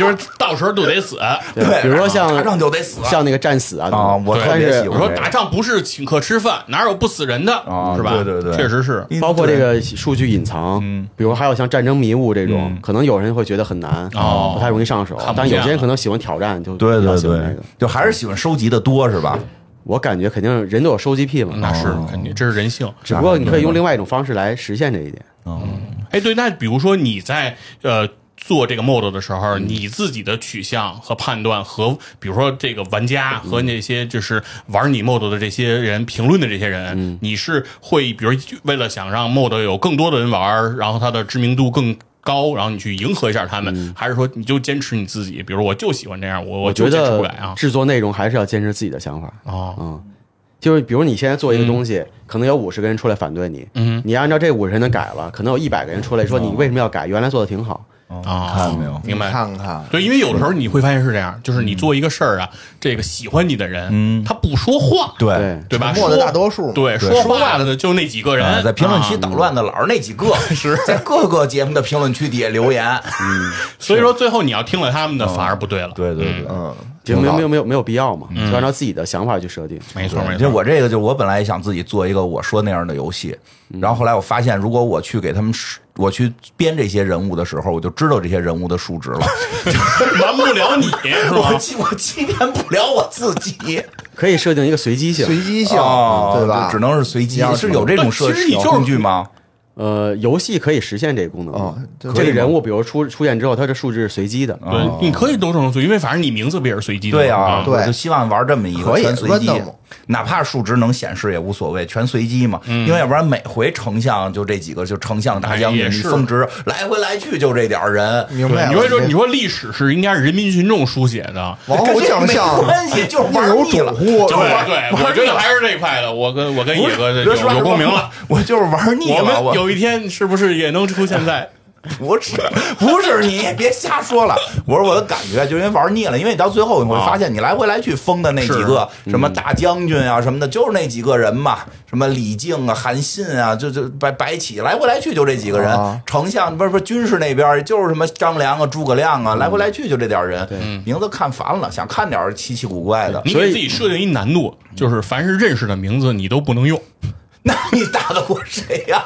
就是到时候就得死。对，比如说像打仗就得死像那个战死啊啊，我对特别但是我喜欢这个。说打仗不是请客吃饭，哪有不死人的，啊是吧？对对对确实是。包括这个数据隐藏，嗯比如还有像战争迷雾这种嗯，可能有人会觉得很难，哦不太容易上手，但有些人可能喜欢挑战，就对比较对对喜欢这个。，就还是喜欢收集的多是吧？我感觉肯定人都有收集癖嘛，那是哦肯定，这是人性。只不过你可以用另外一种方式来实现这一点。嗯哎，对，那比如说你在呃做这个 mod 的时候，嗯你自己的取向和判断和比如说这个玩家和那些就是玩你 mod 的这些人评论的这些人，嗯你是会比如为了想让 mod 有更多的人玩，然后它的知名度更。高，然后你去迎合一下他们，嗯还是说你就坚持你自己？比如我就喜欢这样，我我就觉得坚持不改啊。制作内容还是要坚持自己的想法。哦，嗯，就是比如你现在做一个东西，可能有五十个人出来反对你，嗯你按照这五十人的改了，可能有一百个人出来说你为什么要改？原来做的挺好。啊，看到没有？明白。你。看看，对，因为有的时候你会发现是这样，就是你做一个事儿啊，这个喜欢你的人，嗯。他不说话，对。对对吧？说大多数对，说话的就那几个人，啊在评论区啊。捣乱的老是那几个，是。在各个节目的评论区底下留言。嗯，所以说最后你要听了他们的，反而不对了。对对对。嗯，就没有没有没有没有必要嘛，就按照自己的想法去设定。没错没其实错。我这个就是我本来也想自己做一个我说那样的游戏，然后后来我发现，如果我去给他们我去编这些人物的时候，我就知道这些人物的数值了，瞒不了你？我欺我欺骗不了我自己，可以设定一个随机性，随机性，哦对吧？就只能是随机你，是有这种设但其实你就是小工具吗？呃，游戏可以实现这个功能啊这这个人物比如出出现之后，他这数值是随机的。对，你可以都成随，因为反正你名字不也是随机的吗？对啊，对我就希望玩这么一个可以全随机哪怕数值能显示也无所谓，全随机嘛。因为要不然每回丞相就这几个，就丞相大将军，你哎也是峰值来回来去就这点人。明白。你说说，你说历史是应该是人民群众书写的，王侯将相没关系，就是玩腻了。种乎？对 玩对，我觉得还是这一块的。我跟我跟野哥有有共鸣了。，我就是玩腻我了。有一天是不是也能出现在？不是，不是你，别瞎说了。我说我的感觉，就是因为玩腻了，因为你到最后你会发现，你来回来去封的那几个什么大将军啊什么的，就是那几个人嘛，什么李靖啊、韩信啊，就就白白起，来回来去就这几个人啊。丞相不是不是军事那边就是什么张良啊、诸葛亮啊，来回来去就这点人，名字看烦了，想看点奇奇古怪的。你给自己设定一难度，就是凡是认识的名字你都不能用。那你打得过谁呀？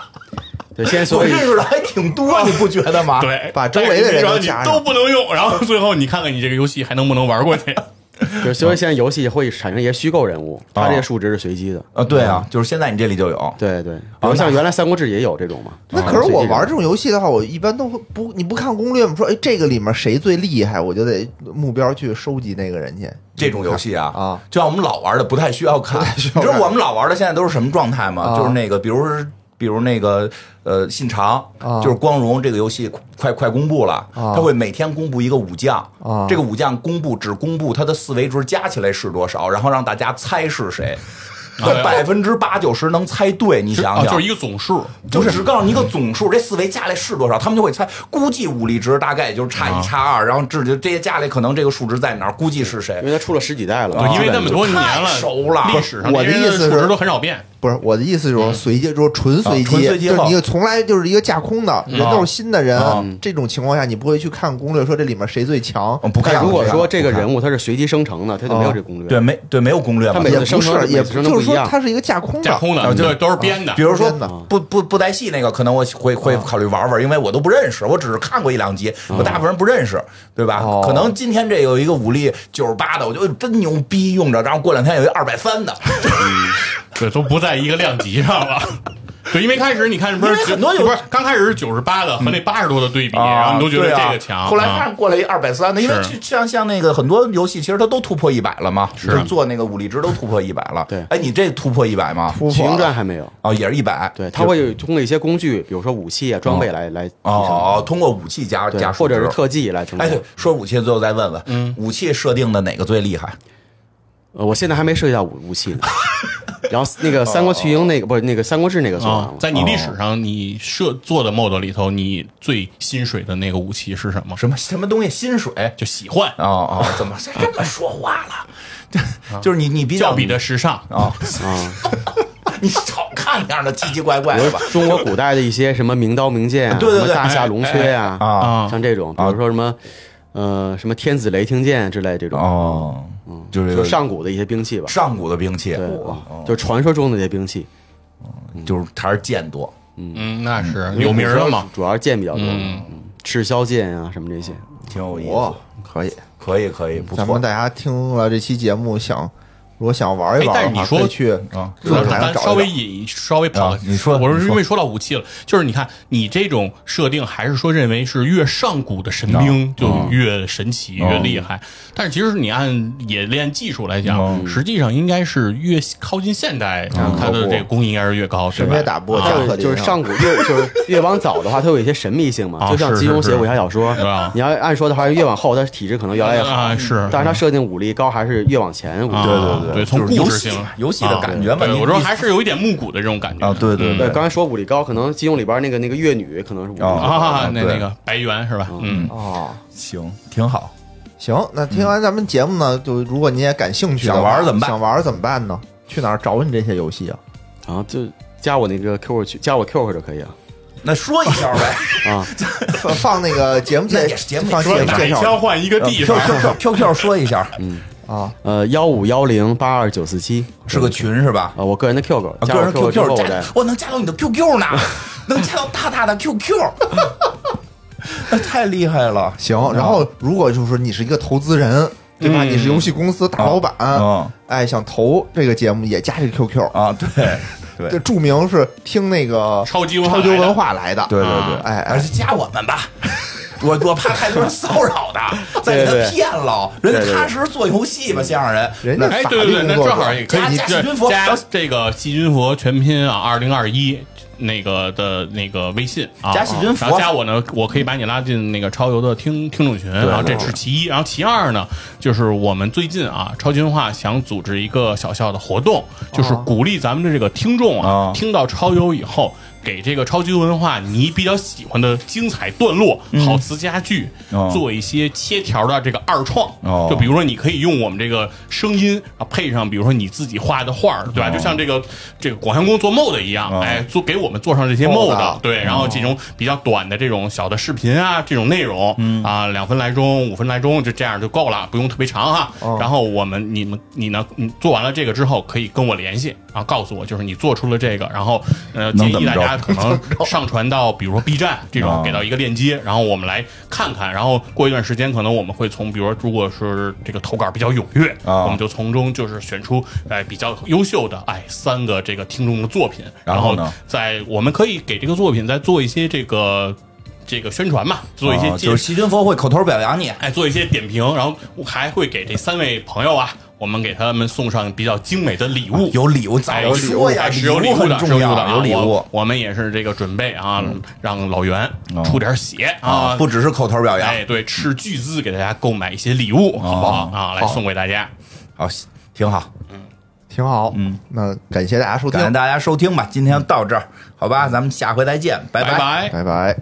对，现在我所以认识的还挺多，你不觉得吗？对，把周围的人都不能用，然后最后你看看你这个游戏还能不能玩过去？就是所以现在游戏会产生一些虚构人物，它这些数值是随机的。啊，对啊，就是现在你这里就有。对对，比如像原来《三国志》也有这种嘛。那可是我玩这种游戏的话，我一般都会不，你不看攻略吗？说哎，这个里面谁最厉害，我就得目标去收集那个人去。这种游戏啊，啊，就像我们老玩的不太需要看。你知道我们老玩的现在都是什么状态吗？啊就是那个，比如是。比如那个呃，信长啊。就是光荣这个游戏快快公布了，啊。他会每天公布一个武将啊，这个武将公布只公布他的四维值加起来是多少，然后让大家猜是谁，啊百分之八九十能猜对，你想啊，想。就，是一个总数。就只告诉你一个总数，这四维加起来是多少，他们就会猜，估计武力值大概也就是差一差二，然后这就这些加起来可能这个数值在哪儿，估计是谁。因。为他出了十几代了，对，因为那么多年了，熟了。历史上我的意思是数值都很少变。不是我的意思，就是说随机，就是纯随机，就是你从来就是一个架空的，人都是新的人啊，这种情况下你不会去看攻略说这里面谁最强嗯，不看但如果说这个人物他是随机生成的，他就没有这攻略。对，没对，没有攻略他。每次生成是，也不是就是说他是一个架空的，架空的，对，都是编的。比。如说不不不带戏那个，可能我会会考虑玩玩，因为我都不认识，我只是看过一两集，我大部分人不认识，对吧？哦？可能今天这有一个武力九十八的，我觉得真牛逼，用着，然后过两天有一二百三的，对，都不在一个量级上了。对，因为开始你看不是因为很多有不是刚开始是九十八的和那八十多的对比，然后你都觉得这个强。后来啊看过来一二百三的，因为就像像那个很多游戏，其实它都突破一百了嘛，是就做那个武力值都突破一百了。对哎，你这突破一百吗？突破还没有。哦，也是一百。对，它会有通过一些工具，比如说武器啊、装备来来，哦，通过武器加对加，或者是特技来哎，。对，说武器，最后再问问，嗯，武器设定的哪个最厉害？呃，我现在还没涉及到武武器呢。然后那个《三国群英》那个不是那个《三国志》那个做完了，，啊在你历史上你设做的 mod 里头，你最心水的那个武器是什么？什么什么东西？心水？就喜欢，哦哦，怎么这么说话了？就 就是你你比较较比的时尚。啊，啊，你少看点儿的奇奇怪怪的吧。中国古代的一些什么名刀名剑啊，对对对什么大夏龙缺呀，啊啊像这种，比如说什么呃什么天子雷霆剑之类这种，哦，就是就是上古的一些兵器吧。上古的兵器，对哇，就传说中的那些兵器，就是还是剑多。嗯，那是有名的嘛。主要是剑比较多，嗯嗯赤霄剑啊什么这些。挺有意哇思，，可以，可以可以，不错咱们。大家听了这期节目，想如果想玩一玩但是你说去啊咱稍微引稍微跑啊你说我是因为说到武器了，就是你看你这种设定，还是说认为是越上古的神兵就越神奇、啊。越厉害，但是其实你按冶炼技术来讲，嗯实际上应该是越靠近现代，它的这个工艺应该是越高，是吧？神别打破啊。架还有就是上古越就是越往早的话，它有一些神秘性嘛，啊就像金庸写武侠小说你要按说的话，越往后它体质可能越来越好啊是但是它设定武力高还是越往前武力啊对高。对对，从就是游戏故事性游戏的感觉嘛你对我说还是有一点木古的这种感觉啊，对对对，刚才说武力高，可能金庸里边那个那个越女可能是武力高。啊，那那个白猿是吧？嗯，哦。行，挺好。行，那听完咱们节目呢，就如果你也感兴趣，想玩怎么办想玩怎么办呢？去哪儿找你这些游戏啊？啊就加我那个 QQ 群，加我 QQ 就可以啊那说一下呗，啊。放放那个节目介节目放说的节目介绍打一枪换一个地方，Q Q Q 说一下，啊。呃，幺五幺零八二九四七。是个群是吧？啊，我个人的 QQ，加我啊个人 QQ 加我能加到你的 QQ 呢，能加到大大的 QQ，那太厉害了。行，然后如果就是说你是一个投资人，对吧？嗯。你是游戏公司大老板，嗯哎，想投这个节目也加这个 QQ，啊，对，对。这著名是听那个超级文化超级来的文化来的，对对对，哎而且加我们吧。我我怕太多人骚扰他，再给他骗了。人家踏实做游戏吧，相声人。哎，人家法对对对，那律工作者正好也可以加细菌佛加这个细菌佛全拼啊，二零二一那个的那个微信啊，加细菌佛然后加我呢，我可以把你拉进那个超游的听听众群，然后这是其一，然后其二呢，就是我们最近啊，超级文化想组织一个小小的活动，就是鼓励咱们的这个听众啊啊，听到超游以后。给这个超级文化你比较喜欢的精彩段落、好词佳句哦。做一些切条的这个二创，哦。就比如说你可以用我们这个声音啊，配上比如说你自己画的画儿，对吧？就像这个这个广寒宫做 mod 一样，哦。哎，做给我们做上这些 mod mod，对，然后这种比较短的这种小的视频啊，这种内容啊，两分来钟、五分来钟，就这样就够了，不用特别长哈。然后我们你们你呢，你做完了这个之后，可以跟我联系啊，告诉我就是你做出了这个，然后呃，建议大能可能上传到比如说 B 站这种哦，给到一个链接，然后我们来看看，然后过一段时间，可能我们会从比如说如果是这个投稿比较踊跃，啊。我们就从中就是选出哎比较优秀的哎三个这个听众的作品，然后呢？在我们可以给这个作品再做一些这个这个宣传嘛，做一些就是细菌佛会口头表扬你。哎做一些点评，然后我还会给这三位朋友啊，我们给他们送上比较精美的礼物，有礼物，早哎说呀，哎是有礼礼物的，很重要，是有礼物的啊有礼物我。我们也是这个准备啊，让老袁出点血啊，啊，不只是口头表扬。哎，对，斥巨资给大家购买一些礼物，好不好啊？来送给大家。好，挺好。嗯挺好。嗯，那感谢大家收听感，谢大家收听吧，今天到这儿，好吧，咱们下回再见，拜拜拜。拜拜。